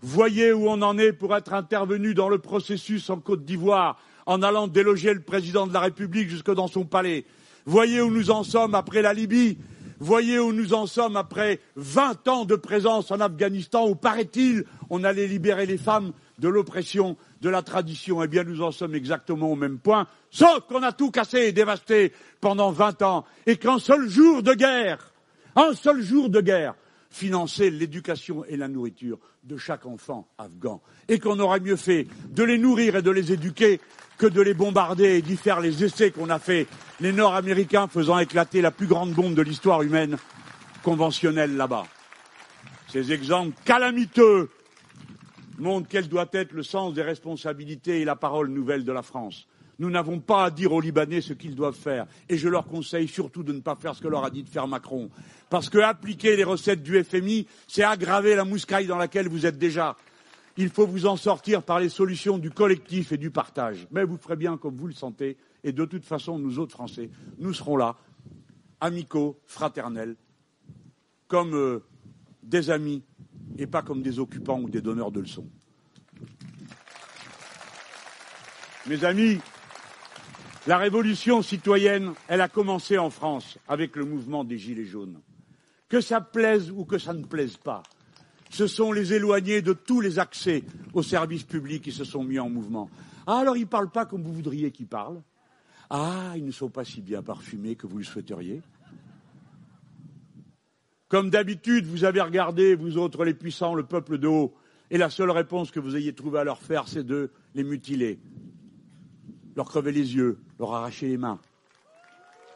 Voyez où on en est pour être intervenu dans le processus en Côte d'Ivoire, en allant déloger le président de la République jusque dans son palais. Voyez où nous en sommes après la Libye. Voyez où nous en sommes après 20 ans de présence en Afghanistan où, paraît-il, on allait libérer les femmes de l'oppression, de la tradition. Eh bien, nous en sommes exactement au même point, sauf qu'on a tout cassé et dévasté pendant 20 ans et qu'un seul jour de guerre, un seul jour de guerre, financer l'éducation et la nourriture de chaque enfant afghan et qu'on aurait mieux fait de les nourrir et de les éduquer que de les bombarder et d'y faire les essais qu'on a fait, les Nord-Américains faisant éclater la plus grande bombe de l'histoire humaine conventionnelle là-bas. Ces exemples calamiteux montrent quel doit être le sens des responsabilités et la parole nouvelle de la France. Nous n'avons pas à dire aux Libanais ce qu'ils doivent faire. Et je leur conseille surtout de ne pas faire ce que leur a dit de faire Macron. Parce que appliquer les recettes du FMI, c'est aggraver la mouscaille dans laquelle vous êtes déjà. Il faut vous en sortir par les solutions du collectif et du partage. Mais vous ferez bien comme vous le sentez. Et de toute façon, nous autres Français, nous serons là, amicaux, fraternels, comme euh, des amis et pas comme des occupants ou des donneurs de leçons. Mes amis, la révolution citoyenne, elle a commencé en France avec le mouvement des Gilets jaunes. Que ça plaise ou que ça ne plaise pas, ce sont les éloignés de tous les accès aux services publics qui se sont mis en mouvement. Ah, alors ils ne parlent pas comme vous voudriez qu'ils parlent. Ah, ils ne sont pas si bien parfumés que vous le souhaiteriez. Comme d'habitude, vous avez regardé, vous autres les puissants, le peuple de haut, et la seule réponse que vous ayez trouvée à leur faire, c'est de les mutiler, leur crever les yeux, leur arracher les mains,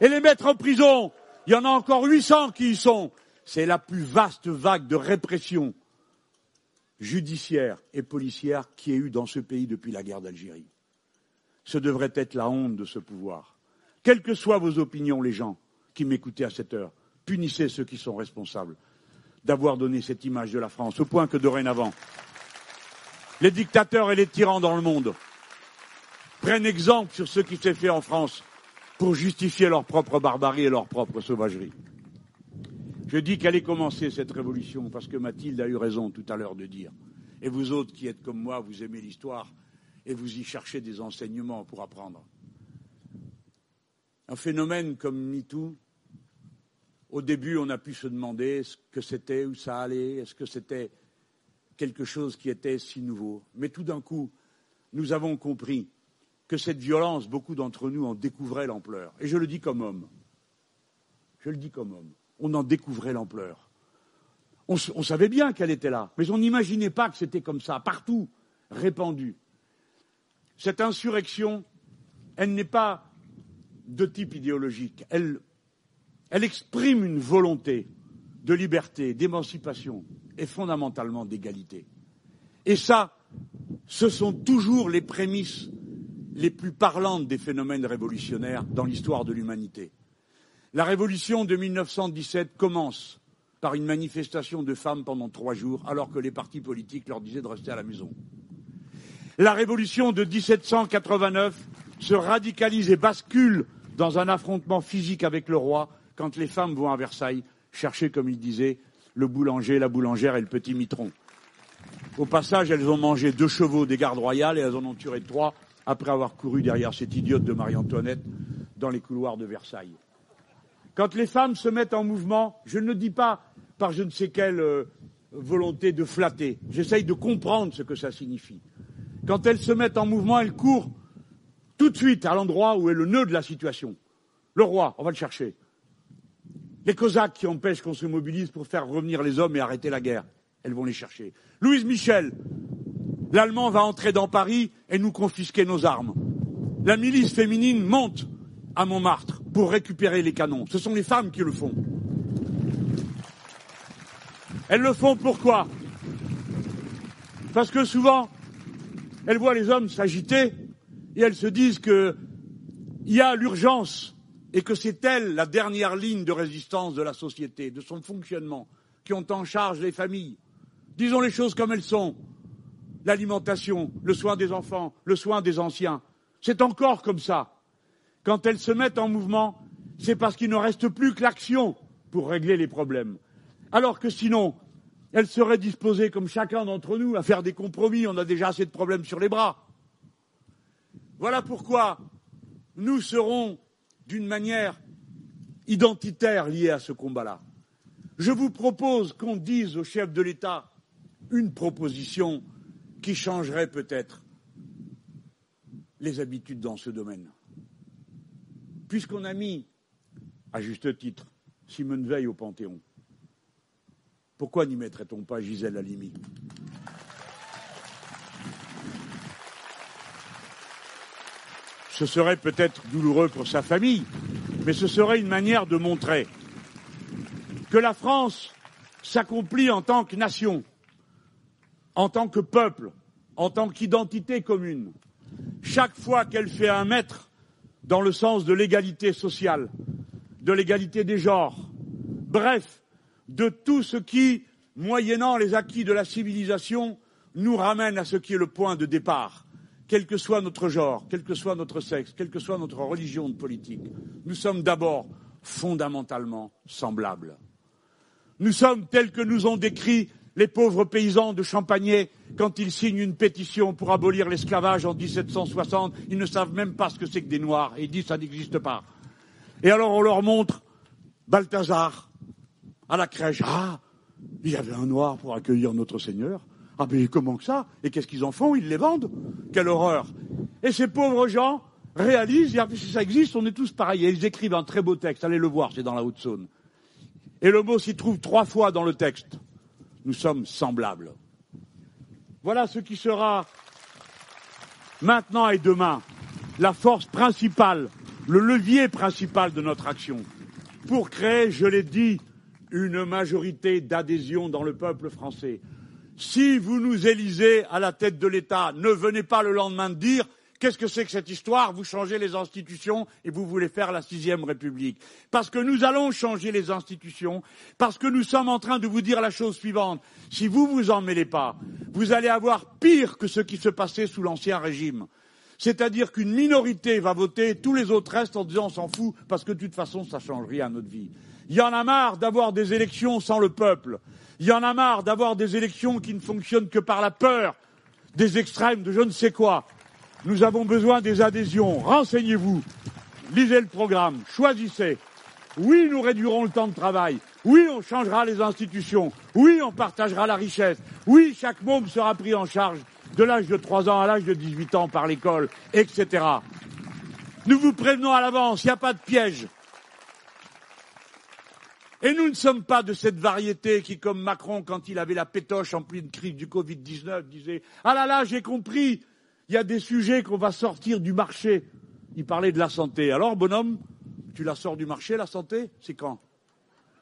et les mettre en prison. Il y en a encore 800 qui y sont. C'est la plus vaste vague de répression judiciaire et policière qui ait eu dans ce pays depuis la guerre d'Algérie. Ce devrait être la honte de ce pouvoir. Quelles que soient vos opinions, les gens qui m'écoutaient à cette heure, punissez ceux qui sont responsables d'avoir donné cette image de la France, au point que dorénavant, les dictateurs et les tyrans dans le monde prennent exemple sur ce qui s'est fait en France pour justifier leur propre barbarie et leur propre sauvagerie. Je dis qu'elle ait commencé cette révolution parce que Mathilde a eu raison tout à l'heure de dire. Et vous autres qui êtes comme moi, vous aimez l'histoire et vous y cherchez des enseignements pour apprendre. Un phénomène comme MeToo, au début, on a pu se demander ce que c'était, où ça allait, est-ce que c'était quelque chose qui était si nouveau. Mais tout d'un coup, nous avons compris que cette violence, beaucoup d'entre nous en découvraient l'ampleur. Et je le dis comme homme. Je le dis comme homme. On en découvrait l'ampleur. On, savait bien qu'elle était là, mais on n'imaginait pas que c'était comme ça, partout, répandue. Cette insurrection, elle n'est pas de type idéologique. Elle, elle exprime une volonté de liberté, d'émancipation et fondamentalement d'égalité. Et ça, ce sont toujours les prémices les plus parlantes des phénomènes révolutionnaires dans l'histoire de l'humanité. La révolution de 1917 commence par une manifestation de femmes pendant trois jours, alors que les partis politiques leur disaient de rester à la maison. La révolution de 1789 se radicalise et bascule dans un affrontement physique avec le roi quand les femmes vont à Versailles chercher, comme il disait, le boulanger, la boulangère et le petit mitron. Au passage, elles ont mangé deux chevaux des gardes royales et elles en ont tué trois après avoir couru derrière cette idiote de Marie-Antoinette dans les couloirs de Versailles. Quand les femmes se mettent en mouvement, je ne le dis pas par je ne sais quelle euh, volonté de flatter, j'essaye de comprendre ce que ça signifie. Quand elles se mettent en mouvement, elles courent tout de suite à l'endroit où est le nœud de la situation. Le roi, on va le chercher. Les Cosaques qui empêchent qu'on se mobilise pour faire revenir les hommes et arrêter la guerre, elles vont les chercher. Louise Michel, l'Allemand va entrer dans Paris et nous confisquer nos armes. La milice féminine monte à Montmartre pour récupérer les canons. Ce sont les femmes qui le font. Elles le font pourquoi? Parce que souvent, elles voient les hommes s'agiter et elles se disent qu'il y a l'urgence et que c'est elle la dernière ligne de résistance de la société, de son fonctionnement, qui ont en charge les familles. Disons les choses comme elles sont. L'alimentation, le soin des enfants, le soin des anciens. C'est encore comme ça. Quand elles se mettent en mouvement, c'est parce qu'il ne reste plus que l'action pour régler les problèmes. Alors que sinon, elles seraient disposées, comme chacun d'entre nous, à faire des compromis. On a déjà assez de problèmes sur les bras. Voilà pourquoi nous serons d'une manière identitaire liée à ce combat-là. Je vous propose qu'on dise au chef de l'État une proposition qui changerait peut-être les habitudes dans ce domaine. Puisqu'on a mis, à juste titre, Simone Veil au Panthéon, pourquoi n'y mettrait-on pas Gisèle Halimi? Ce serait peut-être douloureux pour sa famille, mais ce serait une manière de montrer que la France s'accomplit en tant que nation, en tant que peuple, en tant qu'identité commune, chaque fois qu'elle fait un mètre dans le sens de l'égalité sociale, de l'égalité des genres, bref, de tout ce qui, moyennant les acquis de la civilisation, nous ramène à ce qui est le point de départ, quel que soit notre genre, quel que soit notre sexe, quelle que soit notre religion politique, nous sommes d'abord fondamentalement semblables. Nous sommes tels que nous ont décrit les pauvres paysans de Champagné quand ils signent une pétition pour abolir l'esclavage en 1760. Ils ne savent même pas ce que c'est que des Noirs ils disent ça n'existe pas. Et alors on leur montre Balthazar à la crèche. Ah, il y avait un Noir pour accueillir notre Seigneur. Ah mais comment que ça? Et qu'est-ce qu'ils en font? Ils les vendent? Quelle horreur Et ces pauvres gens réalisent, si ça existe, on est tous pareils. Et ils écrivent un très beau texte, allez le voir, c'est dans la Haute-Saône. Et le mot s'y trouve trois fois dans le texte. Nous sommes semblables. Voilà ce qui sera maintenant et demain la force principale, le levier principal de notre action pour créer, je l'ai dit, une majorité d'adhésion dans le peuple français. Si vous nous élisez à la tête de l'État, ne venez pas le lendemain de dire Qu'est-ce que c'est que cette histoire? Vous changez les institutions et vous voulez faire la sixième République. Parce que nous allons changer les institutions, parce que nous sommes en train de vous dire la chose suivante. Si vous vous en mêlez pas, vous allez avoir pire que ce qui se passait sous l'ancien régime. C'est-à-dire qu'une minorité va voter, tous les autres restent en disant on s'en fout, parce que de toute façon, ça change rien à notre vie. Il y en a marre d'avoir des élections sans le peuple. Il y en a marre d'avoir des élections qui ne fonctionnent que par la peur des extrêmes, de je ne sais quoi. Nous avons besoin des adhésions. Renseignez-vous. Lisez le programme. Choisissez. Oui, nous réduirons le temps de travail. Oui, on changera les institutions. Oui, on partagera la richesse. Oui, chaque môme sera pris en charge de l'âge de 3 ans à l'âge de 18 ans par l'école, etc. Nous vous prévenons à l'avance, il n'y a pas de piège. Et nous ne sommes pas de cette variété qui, comme Macron, quand il avait la pétoche en pleine crise du Covid-19, disait Ah là là, j'ai compris, il y a des sujets qu'on va sortir du marché. Il parlait de la santé. Alors, bonhomme, tu la sors du marché, la santé C'est quand?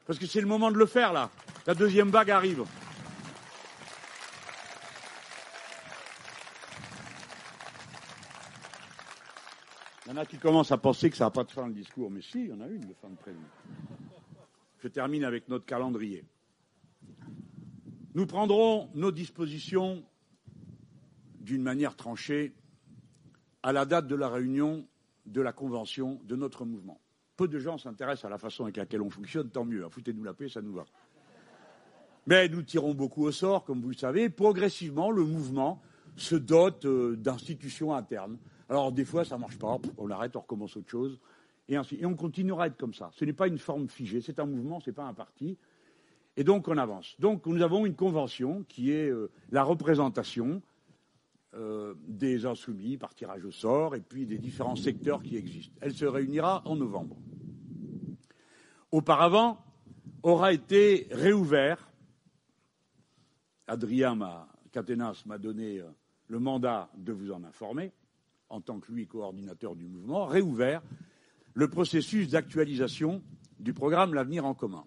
Parce que c'est le moment de le faire, là. La deuxième vague arrive. Il y en a qui commencent à penser que ça n'a pas de fin le discours, mais si, il y en a une de fin de prévu. Je termine avec notre calendrier. Nous prendrons nos dispositions d'une manière tranchée à la date de la réunion de la convention de notre mouvement. Peu de gens s'intéressent à la façon avec laquelle on fonctionne, tant mieux. Foutez-nous la paix, ça nous va. Mais nous tirons beaucoup au sort, comme vous le savez. Progressivement, le mouvement se dote euh, d'institutions internes. Alors, des fois, ça ne marche pas, on arrête, on recommence autre chose. Et, ainsi, et on continuera à être comme ça. Ce n'est pas une forme figée, c'est un mouvement, ce n'est pas un parti. Et donc on avance. Donc nous avons une convention qui est euh, la représentation euh, des insoumis par tirage au sort et puis des différents secteurs qui existent. Elle se réunira en novembre. Auparavant, aura été réouvert. Adrien Catenas m'a donné euh, le mandat de vous en informer, en tant que lui coordinateur du mouvement, réouvert le processus d'actualisation du programme L'avenir en commun.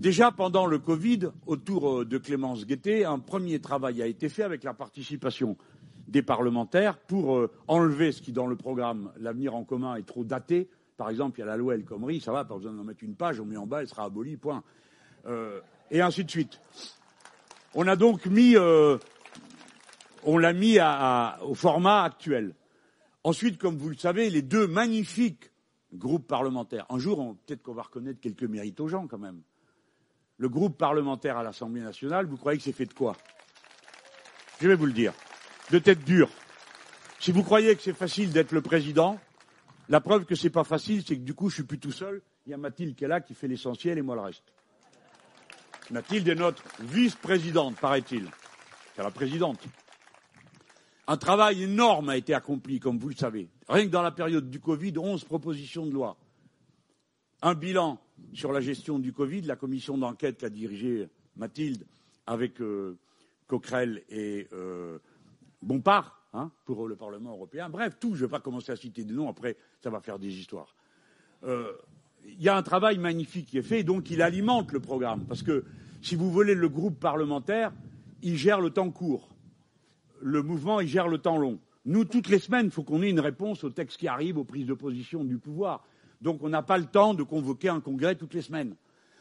Déjà pendant le Covid, autour euh, de Clémence Guettet, un premier travail a été fait avec la participation des parlementaires pour euh, enlever ce qui, dans le programme L'avenir en commun, est trop daté. Par exemple, il y a la loi El Khomri, ça va, pas besoin d'en mettre une page, on met en bas, elle sera abolie, point. Euh, et ainsi de suite. On a donc mis, on l'a mis au format actuel. Ensuite, comme vous le savez, les deux magnifiques groupes parlementaires, un jour, peut-être qu'on va reconnaître quelques mérites aux gens quand même. Le groupe parlementaire à l'Assemblée nationale, vous croyez que c'est fait de quoi? Je vais vous le dire. De tête dure. Si vous croyez que c'est facile d'être le président, la preuve que c'est pas facile, c'est que du coup, je suis plus tout seul. Il y a Mathilde qui est là, qui fait l'essentiel et moi le reste. Mathilde est notre vice-présidente, paraît-il. C'est la présidente. Un travail énorme a été accompli, comme vous le savez. Rien que dans la période du Covid, 11 propositions de loi. Un bilan sur la gestion du Covid, la commission d'enquête qu'a dirigée Mathilde avec euh, Coquerel et euh, Bompard hein, pour le Parlement européen. Bref, tout, je ne vais pas commencer à citer des noms, après ça va faire des histoires. Euh, il y a un travail magnifique qui est fait, donc il alimente le programme. Parce que, si vous voulez, le groupe parlementaire, il gère le temps court le mouvement, il gère le temps long. Nous, toutes les semaines, il faut qu'on ait une réponse aux textes qui arrivent, aux prises de position du pouvoir. Donc, on n'a pas le temps de convoquer un congrès toutes les semaines.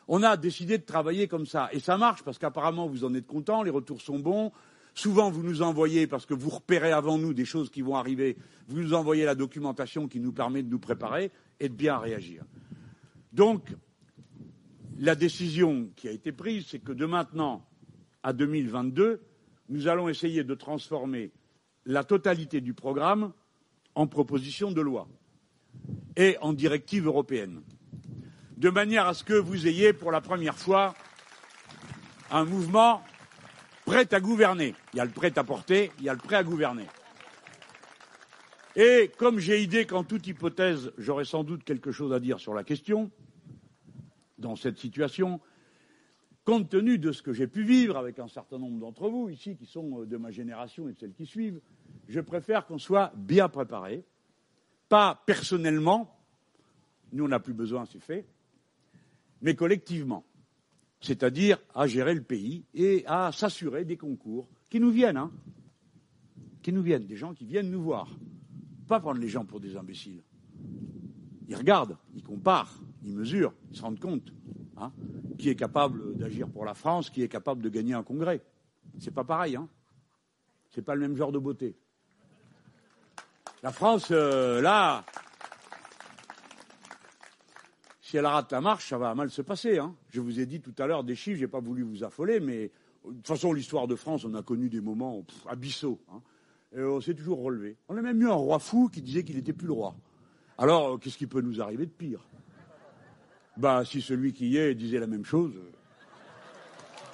On a décidé de travailler comme ça. Et ça marche parce qu'apparemment, vous en êtes contents, les retours sont bons. Souvent, vous nous envoyez, parce que vous repérez avant nous des choses qui vont arriver, vous nous envoyez la documentation qui nous permet de nous préparer et de bien réagir. Donc, la décision qui a été prise, c'est que de maintenant à 2022, nous allons essayer de transformer la totalité du programme en proposition de loi et en directive européenne, de manière à ce que vous ayez pour la première fois un mouvement prêt à gouverner. Il y a le prêt à porter, il y a le prêt à gouverner. Et comme j'ai idée qu'en toute hypothèse, j'aurai sans doute quelque chose à dire sur la question, dans cette situation, compte tenu de ce que j'ai pu vivre avec un certain nombre d'entre vous ici, qui sont euh, de ma génération et de celles qui suivent, je préfère qu'on soit bien préparé, pas personnellement, nous on n'a plus besoin, c'est fait, mais collectivement, c'est-à-dire à gérer le pays et à s'assurer des concours qui nous viennent, hein, qui nous viennent, des gens qui viennent nous voir, pas prendre les gens pour des imbéciles. Ils regardent, ils comparent, ils mesurent, ils se rendent compte. Hein, qui est capable d'agir pour la France, qui est capable de gagner un congrès. C'est pas pareil, hein. C'est pas le même genre de beauté. La France, euh, là, si elle rate la marche, ça va mal se passer. Hein. Je vous ai dit tout à l'heure des chiffres, j'ai pas voulu vous affoler, mais de toute façon, l'histoire de France, on a connu des moments abyssaux. Hein. Et on s'est toujours relevé. On a même eu un roi fou qui disait qu'il n'était plus le roi. Alors, euh, qu'est-ce qui peut nous arriver de pire? Bah, si celui qui y est disait la même chose, euh,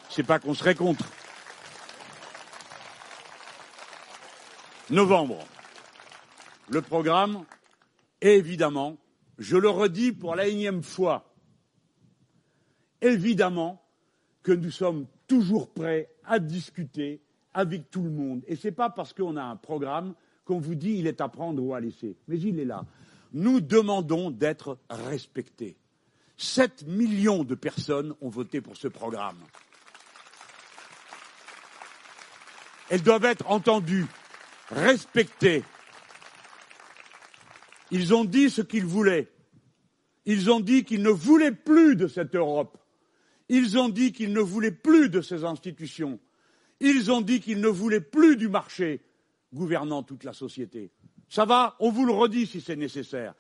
c'est pas qu'on serait contre. Novembre. Le programme, évidemment, je le redis pour la énième fois, évidemment que nous sommes toujours prêts à discuter avec tout le monde. Et ce n'est pas parce qu'on a un programme qu'on vous dit il est à prendre ou à laisser. Mais il est là. Nous demandons d'être respectés. 7 millions de personnes ont voté pour ce programme. Elles doivent être entendues, respectées. Ils ont dit ce qu'ils voulaient. Ils ont dit qu'ils ne voulaient plus de cette Europe. Ils ont dit qu'ils ne voulaient plus de ces institutions. Ils ont dit qu'ils ne voulaient plus du marché gouvernant toute la société. Ça va On vous le redit si c'est nécessaire.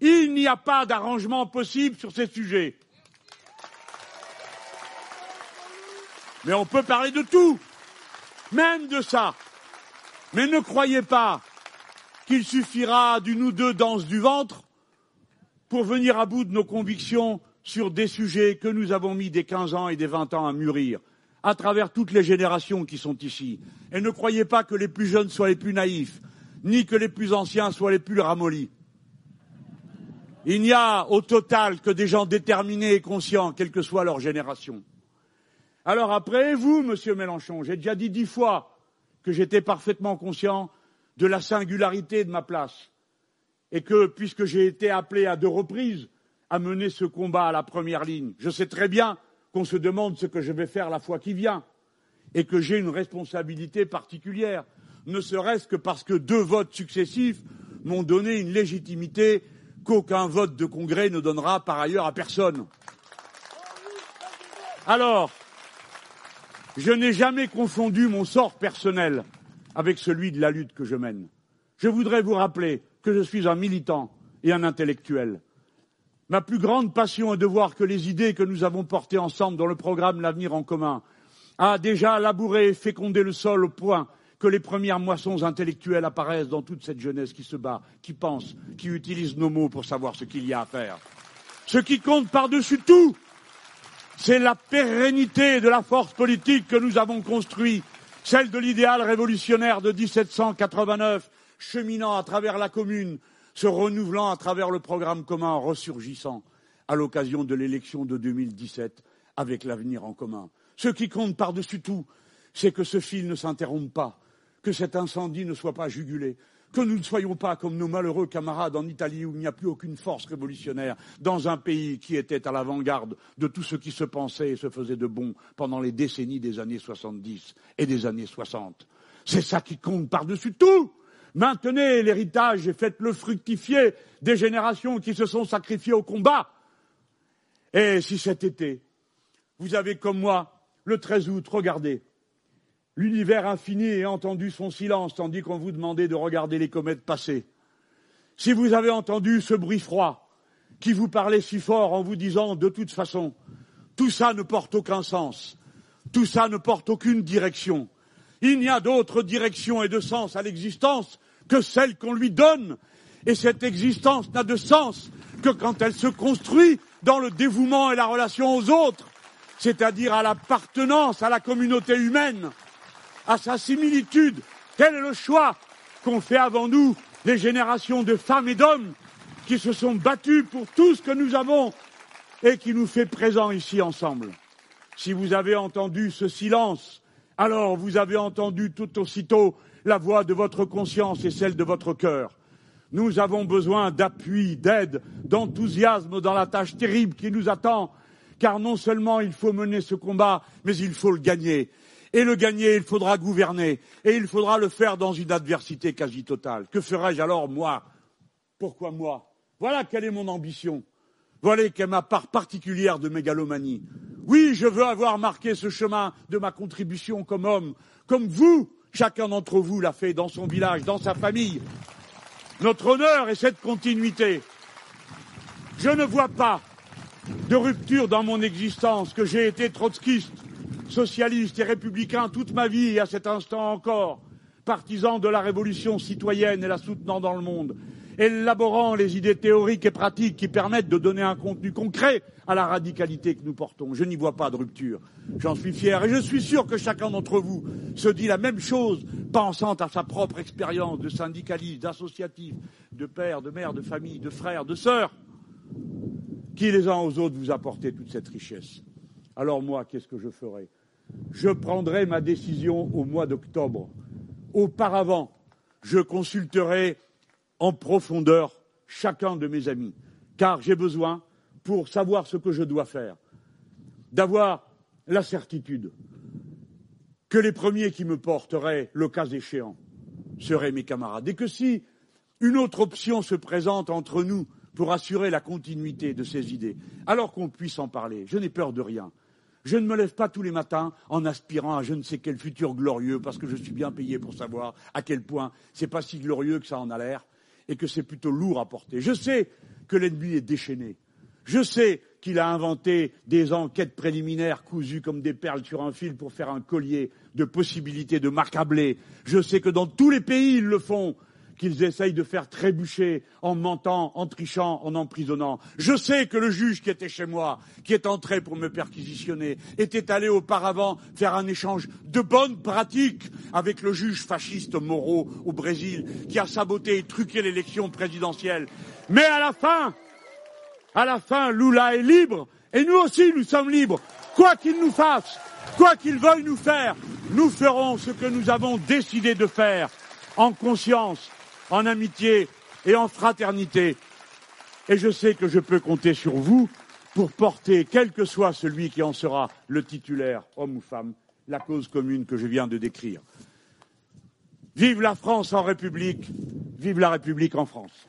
Il n'y a pas d'arrangement possible sur ces sujets. Mais on peut parler de tout, même de ça. Mais ne croyez pas qu'il suffira d'une ou deux danses du ventre pour venir à bout de nos convictions sur des sujets que nous avons mis des 15 ans et des 20 ans à mûrir, à travers toutes les générations qui sont ici. Et ne croyez pas que les plus jeunes soient les plus naïfs, ni que les plus anciens soient les plus ramollis. Il n'y a au total que des gens déterminés et conscients, quelle que soit leur génération. Alors après, vous, monsieur Mélenchon, j'ai déjà dit dix fois que j'étais parfaitement conscient de la singularité de ma place. Et que, puisque j'ai été appelé à deux reprises à mener ce combat à la première ligne, je sais très bien qu'on se demande ce que je vais faire la fois qui vient et que j'ai une responsabilité particulière, ne serait-ce que parce que deux votes successifs m'ont donné une légitimité qu'aucun vote de congrès ne donnera par ailleurs à personne. Alors, je n'ai jamais confondu mon sort personnel avec celui de la lutte que je mène. Je voudrais vous rappeler que je suis un militant et un intellectuel. Ma plus grande passion est de voir que les idées que nous avons portées ensemble dans le programme L'avenir en commun a déjà labouré et fécondé le sol au point que les premières moissons intellectuelles apparaissent dans toute cette jeunesse qui se bat, qui pense, qui utilise nos mots pour savoir ce qu'il y a à faire. Ce qui compte par-dessus tout, c'est la pérennité de la force politique que nous avons construite, celle de l'idéal révolutionnaire de 1789 cheminant à travers la commune, se renouvelant à travers le programme commun, ressurgissant à l'occasion de l'élection de 2017 avec l'avenir en commun. Ce qui compte par-dessus tout, c'est que ce fil ne s'interrompe pas, que cet incendie ne soit pas jugulé, que nous ne soyons pas comme nos malheureux camarades en Italie où il n'y a plus aucune force révolutionnaire, dans un pays qui était à l'avant-garde de tout ce qui se pensait et se faisait de bon pendant les décennies des années 70 et des années 60. C'est ça qui compte par-dessus tout. Maintenez l'héritage et faites-le fructifier des générations qui se sont sacrifiées au combat. Et si cet été, vous avez comme moi, le 13 août, regardé, l'univers infini et entendu son silence tandis qu'on vous demandait de regarder les comètes passer, si vous avez entendu ce bruit froid qui vous parlait si fort en vous disant de toute façon, tout ça ne porte aucun sens, tout ça ne porte aucune direction, il n'y a d'autre direction et de sens à l'existence que celle qu'on lui donne. Et cette existence n'a de sens que quand elle se construit dans le dévouement et la relation aux autres, c'est-à-dire à, l'appartenance à la communauté humaine, à sa similitude. Quel est le choix qu'ont fait avant nous les générations de femmes et d'hommes qui se sont battus pour tout ce que nous avons et qui nous fait présent ici ensemble? Si vous avez entendu ce silence, alors vous avez entendu tout aussitôt la voix de votre conscience et celle de votre cœur. Nous avons besoin d'appui, d'aide, d'enthousiasme dans la tâche terrible qui nous attend, car non seulement il faut mener ce combat, mais il faut le gagner. Et le gagner, il faudra gouverner, et il faudra le faire dans une adversité quasi totale. Que ferais-je alors, moi? Pourquoi moi? Voilà quelle est mon ambition. Voilà quelle est ma part particulière de mégalomanie. Oui, je veux avoir marqué ce chemin de ma contribution comme homme, comme vous, chacun d'entre vous l'a fait dans son village, dans sa famille. Notre honneur est cette continuité. Je ne vois pas de rupture dans mon existence, que j'ai été trotskiste, socialiste et républicain toute ma vie et à cet instant encore, partisan de la révolution citoyenne et la soutenant dans le monde, élaborant les idées théoriques et pratiques qui permettent de donner un contenu concret à la radicalité que nous portons. Je n'y vois pas de rupture. J'en suis fier et je suis sûr que chacun d'entre vous se dit la même chose, pensant à sa propre expérience de syndicaliste, d'associatif, de père, de mère, de famille, de frère, de sœur, qui les uns aux autres vous apportez toute cette richesse? Alors moi, qu'est-ce que je ferai Je prendrai ma décision au mois d'octobre. Auparavant, je consulterai en profondeur chacun de mes amis, car j'ai besoin, pour savoir ce que je dois faire, d'avoir la certitude que les premiers qui me porteraient, le cas échéant, seraient mes camarades, et que si une autre option se présente entre nous pour assurer la continuité de ces idées, alors qu'on puisse en parler, je n'ai peur de rien. Je ne me lève pas tous les matins en aspirant à je ne sais quel futur glorieux, parce que je suis bien payé pour savoir à quel point c'est pas si glorieux que ça en a l'air et que c'est plutôt lourd à porter. Je sais que l'ennemi est déchaîné. Je sais qu'il a inventé des enquêtes préliminaires cousues comme des perles sur un fil pour faire un collier de possibilités de m'accabler. Je sais que dans tous les pays, ils le font qu'ils essayent de faire trébucher en mentant, en trichant, en emprisonnant. Je sais que le juge qui était chez moi, qui est entré pour me perquisitionner, était allé auparavant faire un échange de bonnes pratiques avec le juge fasciste Moro au Brésil, qui a saboté et truqué l'élection présidentielle. Mais à la fin, à la fin, Lula est libre, et nous aussi nous sommes libres. Quoi qu'il nous fasse, quoi qu'il veuille nous faire, nous ferons ce que nous avons décidé de faire, en conscience, en amitié et en fraternité. Et je sais que je peux compter sur vous pour porter, quel que soit celui qui en sera le titulaire, homme ou femme, la cause commune que je viens de décrire. Vive la France en République, vive la République en France.